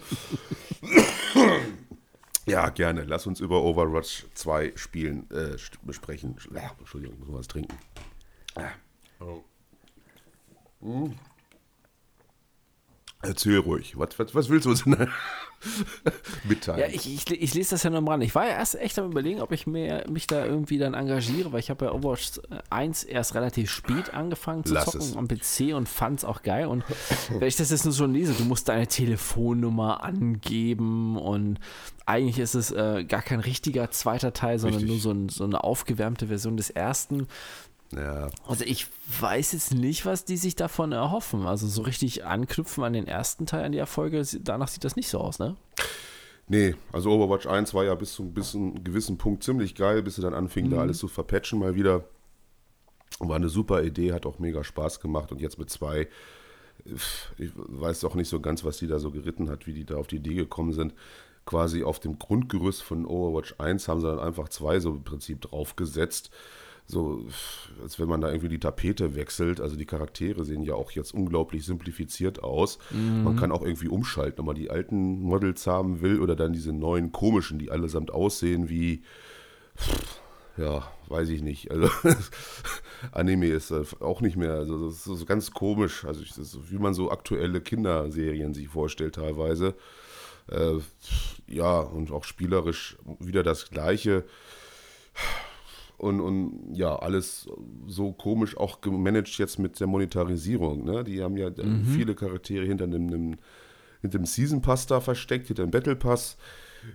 *coughs* Ja, gerne. Lass uns über Overwatch 2 spielen, äh, besprechen. Entschuldigung, ich muss was trinken. Oh. Hm. Erzähl ruhig. Was, was, was willst du uns denn *laughs* mitteilen? Ja, ich, ich, ich, lese das ja nur mal an. Ich war ja erst echt am überlegen, ob ich mir, mich da irgendwie dann engagiere, weil ich habe ja Overwatch 1 erst relativ spät angefangen zu Lass zocken es. am PC und fand es auch geil. Und wenn ich das jetzt nur so lese, du musst deine Telefonnummer angeben und eigentlich ist es äh, gar kein richtiger zweiter Teil, sondern Richtig. nur so, ein, so eine aufgewärmte Version des ersten. Ja. Also ich weiß jetzt nicht, was die sich davon erhoffen. Also so richtig anknüpfen an den ersten Teil, an die Erfolge, danach sieht das nicht so aus, ne? Nee, also Overwatch 1 war ja bis zu, bis einem gewissen Punkt ziemlich geil, bis sie dann anfingen, mhm. da alles zu verpatchen mal wieder. War eine super Idee, hat auch mega Spaß gemacht und jetzt mit zwei, ich weiß auch nicht so ganz, was die da so geritten hat, wie die da auf die Idee gekommen sind. Quasi auf dem Grundgerüst von Overwatch 1 haben sie dann einfach zwei so im Prinzip draufgesetzt so, als wenn man da irgendwie die Tapete wechselt. Also die Charaktere sehen ja auch jetzt unglaublich simplifiziert aus. Mhm. Man kann auch irgendwie umschalten, ob man die alten Models haben will oder dann diese neuen komischen, die allesamt aussehen wie, ja, weiß ich nicht. Also *laughs* Anime ist auch nicht mehr, also das ist so ganz komisch. Also ist, wie man so aktuelle Kinderserien sich vorstellt teilweise. Äh, ja, und auch spielerisch wieder das Gleiche und, und ja, alles so komisch auch gemanagt jetzt mit der Monetarisierung. Ne? Die haben ja mhm. viele Charaktere hinter einem, einem, hinter dem Season Pass da versteckt, hinter dem Battle Pass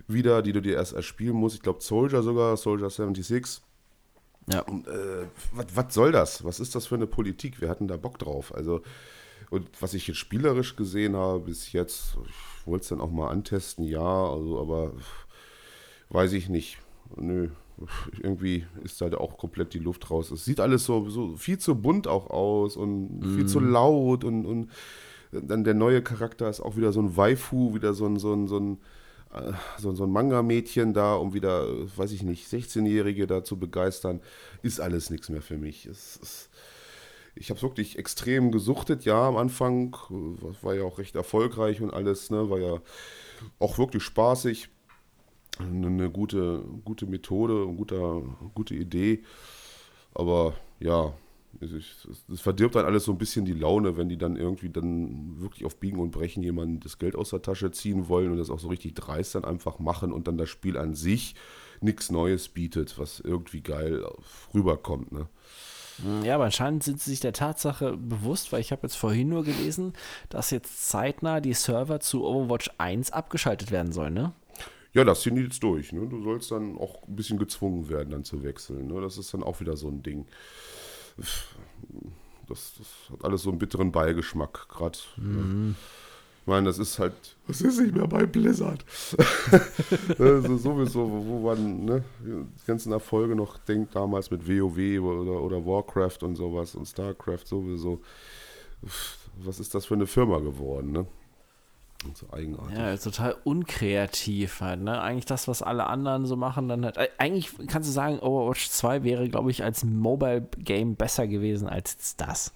wieder, die du dir erst erspielen musst. Ich glaube Soldier sogar, Soldier 76. Ja. Und äh, was soll das? Was ist das für eine Politik? Wir hatten da Bock drauf. Also, und was ich jetzt spielerisch gesehen habe bis jetzt, ich wollte es dann auch mal antesten, ja, also, aber weiß ich nicht. Nö, irgendwie ist da auch komplett die Luft raus. Es sieht alles so, so viel zu bunt auch aus und mm. viel zu mhm. laut und, und dann der neue Charakter ist auch wieder so ein Waifu, wieder so ein, so ein, so ein, äh, so, so ein Manga-Mädchen da, um wieder, weiß ich nicht, 16-Jährige da zu begeistern, ist alles nichts mehr für mich. Es, es, ich habe es wirklich extrem gesuchtet, ja, am Anfang, war ja auch recht erfolgreich und alles, ne, war ja auch wirklich spaßig eine gute, gute Methode, eine gute, gute Idee. Aber ja, es verdirbt dann alles so ein bisschen die Laune, wenn die dann irgendwie dann wirklich auf Biegen und Brechen jemanden das Geld aus der Tasche ziehen wollen und das auch so richtig dreist dann einfach machen und dann das Spiel an sich nichts Neues bietet, was irgendwie geil rüberkommt. Ne? Ja, aber anscheinend sind sie sich der Tatsache bewusst, weil ich habe jetzt vorhin nur gelesen, dass jetzt zeitnah die Server zu Overwatch 1 abgeschaltet werden sollen, ne? Ja, das ziehen die jetzt durch. Ne? Du sollst dann auch ein bisschen gezwungen werden, dann zu wechseln. Ne? Das ist dann auch wieder so ein Ding. Das, das hat alles so einen bitteren Beigeschmack, gerade. Mhm. Ich meine, das ist halt. Das ist nicht mehr bei Blizzard. *laughs* also sowieso, wo man ne, die ganzen Erfolge noch denkt, damals mit WoW oder, oder Warcraft und sowas und StarCraft sowieso. Was ist das für eine Firma geworden, ne? So eigenartig. Ja, total unkreativ halt, ne? Eigentlich das, was alle anderen so machen, dann halt. Eigentlich kannst du sagen, Overwatch 2 wäre, glaube ich, als Mobile-Game besser gewesen als das.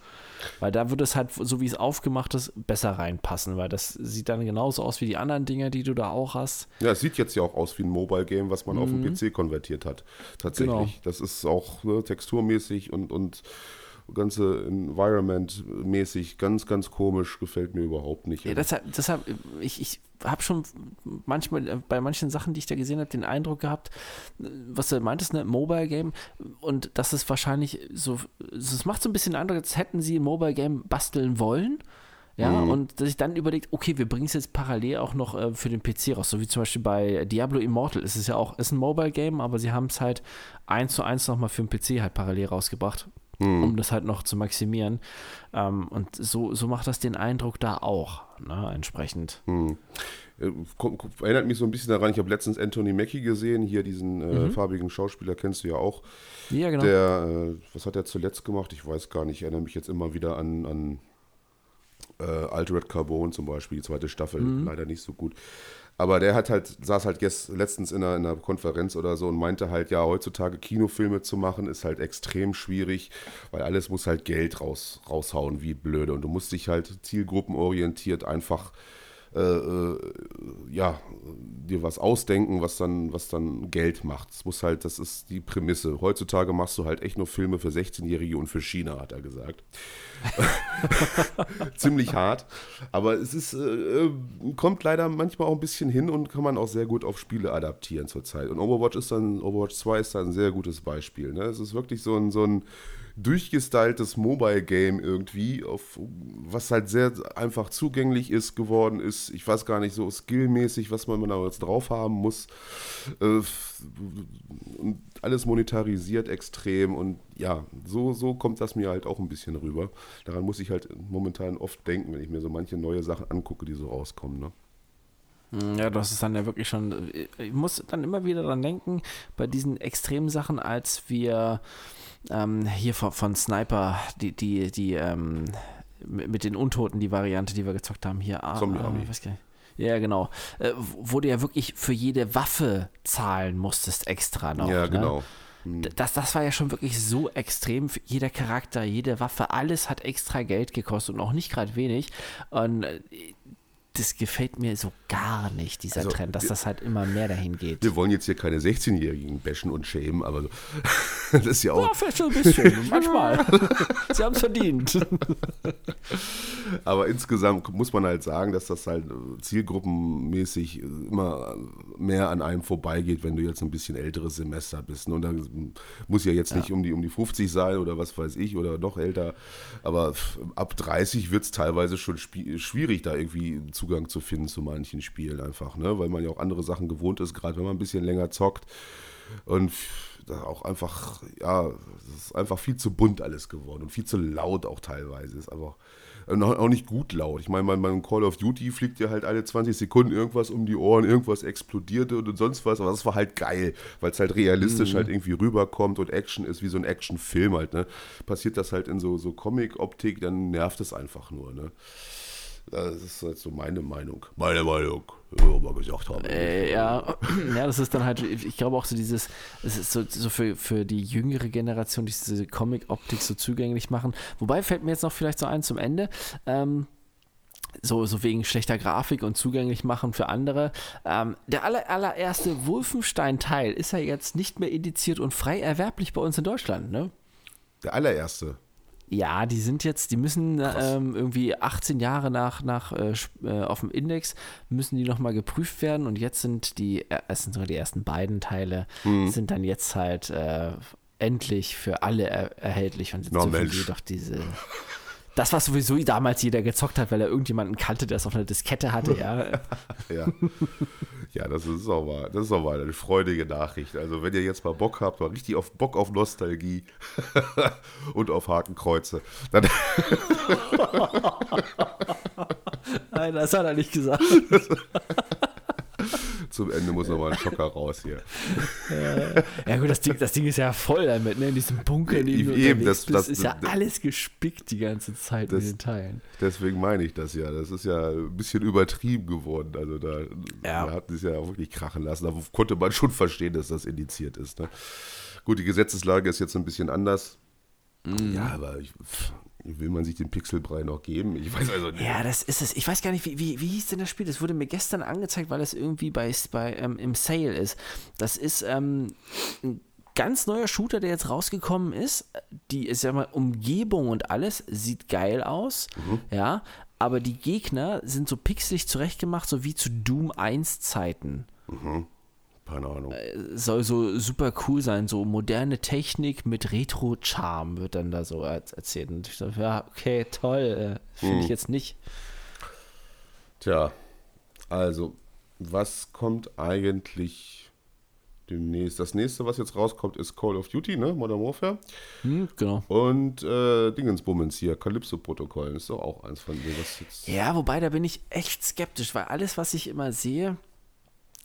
Weil da würde es halt, so wie es aufgemacht ist, besser reinpassen, weil das sieht dann genauso aus wie die anderen Dinge, die du da auch hast. Ja, es sieht jetzt ja auch aus wie ein Mobile-Game, was man mhm. auf den PC konvertiert hat. Tatsächlich. Genau. Das ist auch ne, texturmäßig und, und ganze Environment-mäßig ganz, ganz komisch, gefällt mir überhaupt nicht. Ja, deshalb, deshalb ich, ich habe schon manchmal äh, bei manchen Sachen, die ich da gesehen habe, den Eindruck gehabt, was du meintest, ne, Mobile Game und das ist wahrscheinlich so, es macht so ein bisschen den Eindruck, als hätten sie ein Mobile Game basteln wollen. Ja, mhm. und dass ich dann überlegt, okay, wir bringen es jetzt parallel auch noch äh, für den PC raus, so wie zum Beispiel bei Diablo Immortal ist es ja auch, ist ein Mobile Game, aber sie haben es halt eins zu eins nochmal für den PC halt parallel rausgebracht mhm. um das halt noch zu maximieren. Ähm, und so, so macht das den Eindruck da auch, ne, entsprechend. Mhm. Erinnert mich so ein bisschen daran, ich habe letztens Anthony Mackie gesehen, hier diesen äh, mhm. farbigen Schauspieler, kennst du ja auch. Ja, genau. Der, äh, was hat er zuletzt gemacht? Ich weiß gar nicht, ich erinnere mich jetzt immer wieder an, an äh, Altered Carbon zum Beispiel, die zweite Staffel, mhm. leider nicht so gut. Aber der hat halt, saß halt gest, letztens in einer, in einer, Konferenz oder so und meinte halt, ja, heutzutage Kinofilme zu machen, ist halt extrem schwierig, weil alles muss halt Geld raus, raushauen, wie blöde. Und du musst dich halt zielgruppenorientiert einfach ja, dir was ausdenken, was dann, was dann Geld macht. Es muss halt, das ist die Prämisse. Heutzutage machst du halt echt nur Filme für 16-Jährige und für China, hat er gesagt. *laughs* Ziemlich hart. Aber es ist, äh, kommt leider manchmal auch ein bisschen hin und kann man auch sehr gut auf Spiele adaptieren zurzeit. Und Overwatch ist dann, Overwatch 2 ist da ein sehr gutes Beispiel. Ne? Es ist wirklich so ein, so ein durchgestyltes Mobile-Game irgendwie, auf, was halt sehr einfach zugänglich ist geworden ist. Ich weiß gar nicht so skillmäßig, was man da jetzt drauf haben muss. Äh, alles monetarisiert extrem und ja, so, so kommt das mir halt auch ein bisschen rüber. Daran muss ich halt momentan oft denken, wenn ich mir so manche neue Sachen angucke, die so rauskommen. Ne? Hm, ja, das ist dann ja wirklich schon. Ich muss dann immer wieder dran denken, bei diesen extremen Sachen, als wir ähm, hier von, von, Sniper, die, die, die, ähm, mit den Untoten, die Variante, die wir gezockt haben, hier. Ah, Zombie Army. Ah, ja, genau. Äh, wo du ja wirklich für jede Waffe zahlen musstest extra noch. Ja, ne? genau. Hm. Das, das war ja schon wirklich so extrem. Jeder Charakter, jede Waffe, alles hat extra Geld gekostet und auch nicht gerade wenig. Und äh, das gefällt mir so gar nicht, dieser also, Trend, dass wir, das halt immer mehr dahin geht. Wir wollen jetzt hier keine 16-Jährigen bashen und schämen, aber *laughs* das ist ja auch. Ja, vielleicht schon ein bisschen, manchmal. *laughs* Sie haben es verdient. aber insgesamt muss man halt sagen, dass das halt zielgruppenmäßig immer mehr an einem vorbeigeht, wenn du jetzt ein bisschen älteres Semester bist. Und da muss ja jetzt nicht ja. um, die, um die 50 sein oder was weiß ich oder noch älter, aber ab 30 wird es teilweise schon schwierig, da irgendwie zu Zugang zu finden zu manchen Spielen einfach, ne? weil man ja auch andere Sachen gewohnt ist, gerade wenn man ein bisschen länger zockt. Und da auch einfach, ja, es ist einfach viel zu bunt alles geworden und viel zu laut auch teilweise. Ist aber auch nicht gut laut. Ich meine, beim Call of Duty fliegt ja halt alle 20 Sekunden irgendwas um die Ohren, irgendwas explodierte und sonst was, aber das war halt geil, weil es halt realistisch mhm. halt irgendwie rüberkommt und Action ist wie so ein Actionfilm halt, ne? Passiert das halt in so, so Comic-Optik, dann nervt es einfach nur, ne? Das ist halt so meine Meinung. Meine Meinung, wie wir mal gesagt haben. Äh, ja. *clears throat* ja, das ist dann halt, ich glaube auch so dieses, es ist so, so für, für die jüngere Generation, diese Comic-Optik so zugänglich machen. Wobei fällt mir jetzt noch vielleicht so ein zum Ende. Ähm, so, so wegen schlechter Grafik und zugänglich machen für andere. Ähm, der aller, allererste Wolfenstein-Teil ist ja jetzt nicht mehr indiziert und frei erwerblich bei uns in Deutschland, ne? Der allererste. Ja, die sind jetzt, die müssen ähm, irgendwie 18 Jahre nach, nach äh, äh, auf dem Index müssen die nochmal geprüft werden. Und jetzt sind die, äh, es sind sogar die ersten beiden Teile, mhm. sind dann jetzt halt äh, endlich für alle er erhältlich und jetzt no, dürfen die doch diese *laughs* das, was sowieso damals jeder gezockt hat, weil er irgendjemanden kannte, der es auf einer Diskette hatte, ja. *laughs* ja. ja, das ist auch mal, das ist auch mal eine freudige Nachricht. Also wenn ihr jetzt mal Bock habt, mal richtig auf Bock auf Nostalgie *laughs* und auf Hakenkreuze, dann. *laughs* Nein, das hat er nicht gesagt. Zum Ende muss nochmal ein Schocker raus hier. Ja gut, das Ding, das Ding ist ja voll damit, ne? In diesem Bunker, in dem du Eben, das- das- ist ja alles gespickt die ganze Zeit Das- den Teilen. Deswegen meine ich das ja. Das ist ja ein bisschen übertrieben geworden. Also da, Ja. da hat es ja auch wirklich krachen lassen. Da konnte man schon verstehen, dass das indiziert ist. Ne? Gut, die Gesetzeslage ist jetzt ein bisschen anders. Mhm. Ja, aber ich, pff, will man sich den Pixelbrei noch geben? Ich weiß also nicht. Ja, das ist es. Ich weiß gar nicht, wie, wie, wie hieß denn das Spiel? Das wurde mir gestern angezeigt, weil es irgendwie bei, bei ähm, im Sale ist. Das ist ähm, ein ganz neuer Shooter, der jetzt rausgekommen ist. Die ist ja mal Umgebung und alles sieht geil aus, ja. Aber die Gegner sind so pixelig zurechtgemacht, so wie zu Doom 1 Zeiten. Keine Ahnung. soll so super cool sein, so moderne Technik mit Retro-Charme wird dann da so er- erzählt. Und ich dachte, ja, okay, toll, äh, finde ich jetzt nicht. Tja, also, was kommt eigentlich demnächst? Das nächste, was jetzt rauskommt, ist Call of Duty, ne? Modern Warfare. Hm, genau. Und äh, Dingensbummens hier, Calypso-Protokoll. Ist doch auch eins von denen, was jetzt. Ja, wobei, da bin ich echt skeptisch, weil alles, was ich immer sehe,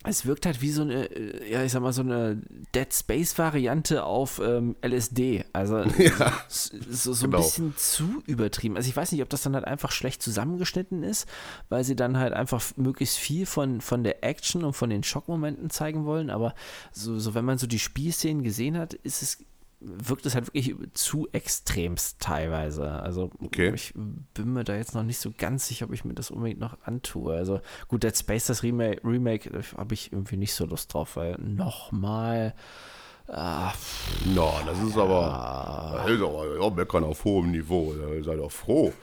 es wirkt halt wie so eine, äh, ja, ich sag mal, so eine Dead Space-Variante auf ähm, LSD. Also *laughs* s- so, so genau. ein bisschen zu übertrieben. Also ich weiß nicht, ob das dann halt einfach schlecht zusammengeschnitten ist, weil sie dann halt einfach möglichst viel von, von der Action und von den Schockmomenten zeigen wollen. Aber so, so wenn man so die Spielszenen gesehen hat, ist es wirkt es halt wirklich zu extremst teilweise. Also Okay. ich bin mir da jetzt noch nicht so ganz sicher, ob ich mir das unbedingt noch antue. Also gut, Dead Space, das Remake, Remake habe ich irgendwie nicht so Lust drauf, weil nochmal ah, No, das ist aber. Aber ja, meckern auf hohem Niveau. Da seid doch froh.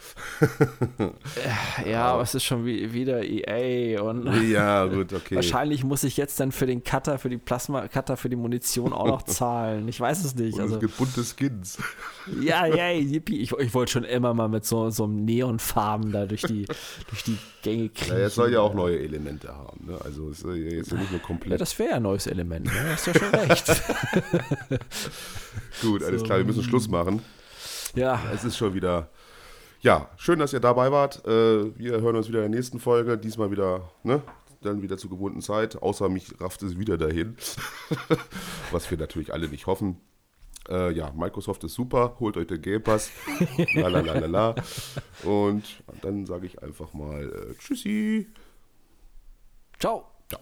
ja, aber es ist schon wie, wieder EA und Ja, gut, okay. wahrscheinlich muss ich jetzt dann für den Cutter, für die Plasma-Cutter, für die Munition auch noch zahlen. Ich weiß es nicht. Und Also es gibt bunte Skins. Ja, ja, yippie. Ich, ich wollte schon immer mal mit so, so einem Neonfarben da durch die, durch die Gänge kriegen. *laughs* Ja, es soll ja auch neue Elemente haben. Ne? Also es ist ja jetzt nicht nur Ja, komplett. das wäre ja ein neues Element, ne? Hast ja schon recht. *laughs* *laughs* Gut, alles klar, wir müssen Schluss machen. ja, Es ist schon wieder. Ja, schön, dass ihr dabei wart. Äh, Wir hören uns wieder in der nächsten Folge. Diesmal wieder, ne? Dann wieder zur gewohnten Zeit. Außer mich rafft es wieder dahin. *laughs* Was wir natürlich alle nicht hoffen. Äh, ja, Microsoft ist super. Holt euch den Game Pass. *laughs* La, la, la, la, la. Und dann sage ich einfach mal äh, Tschüssi. ciao. Ciao.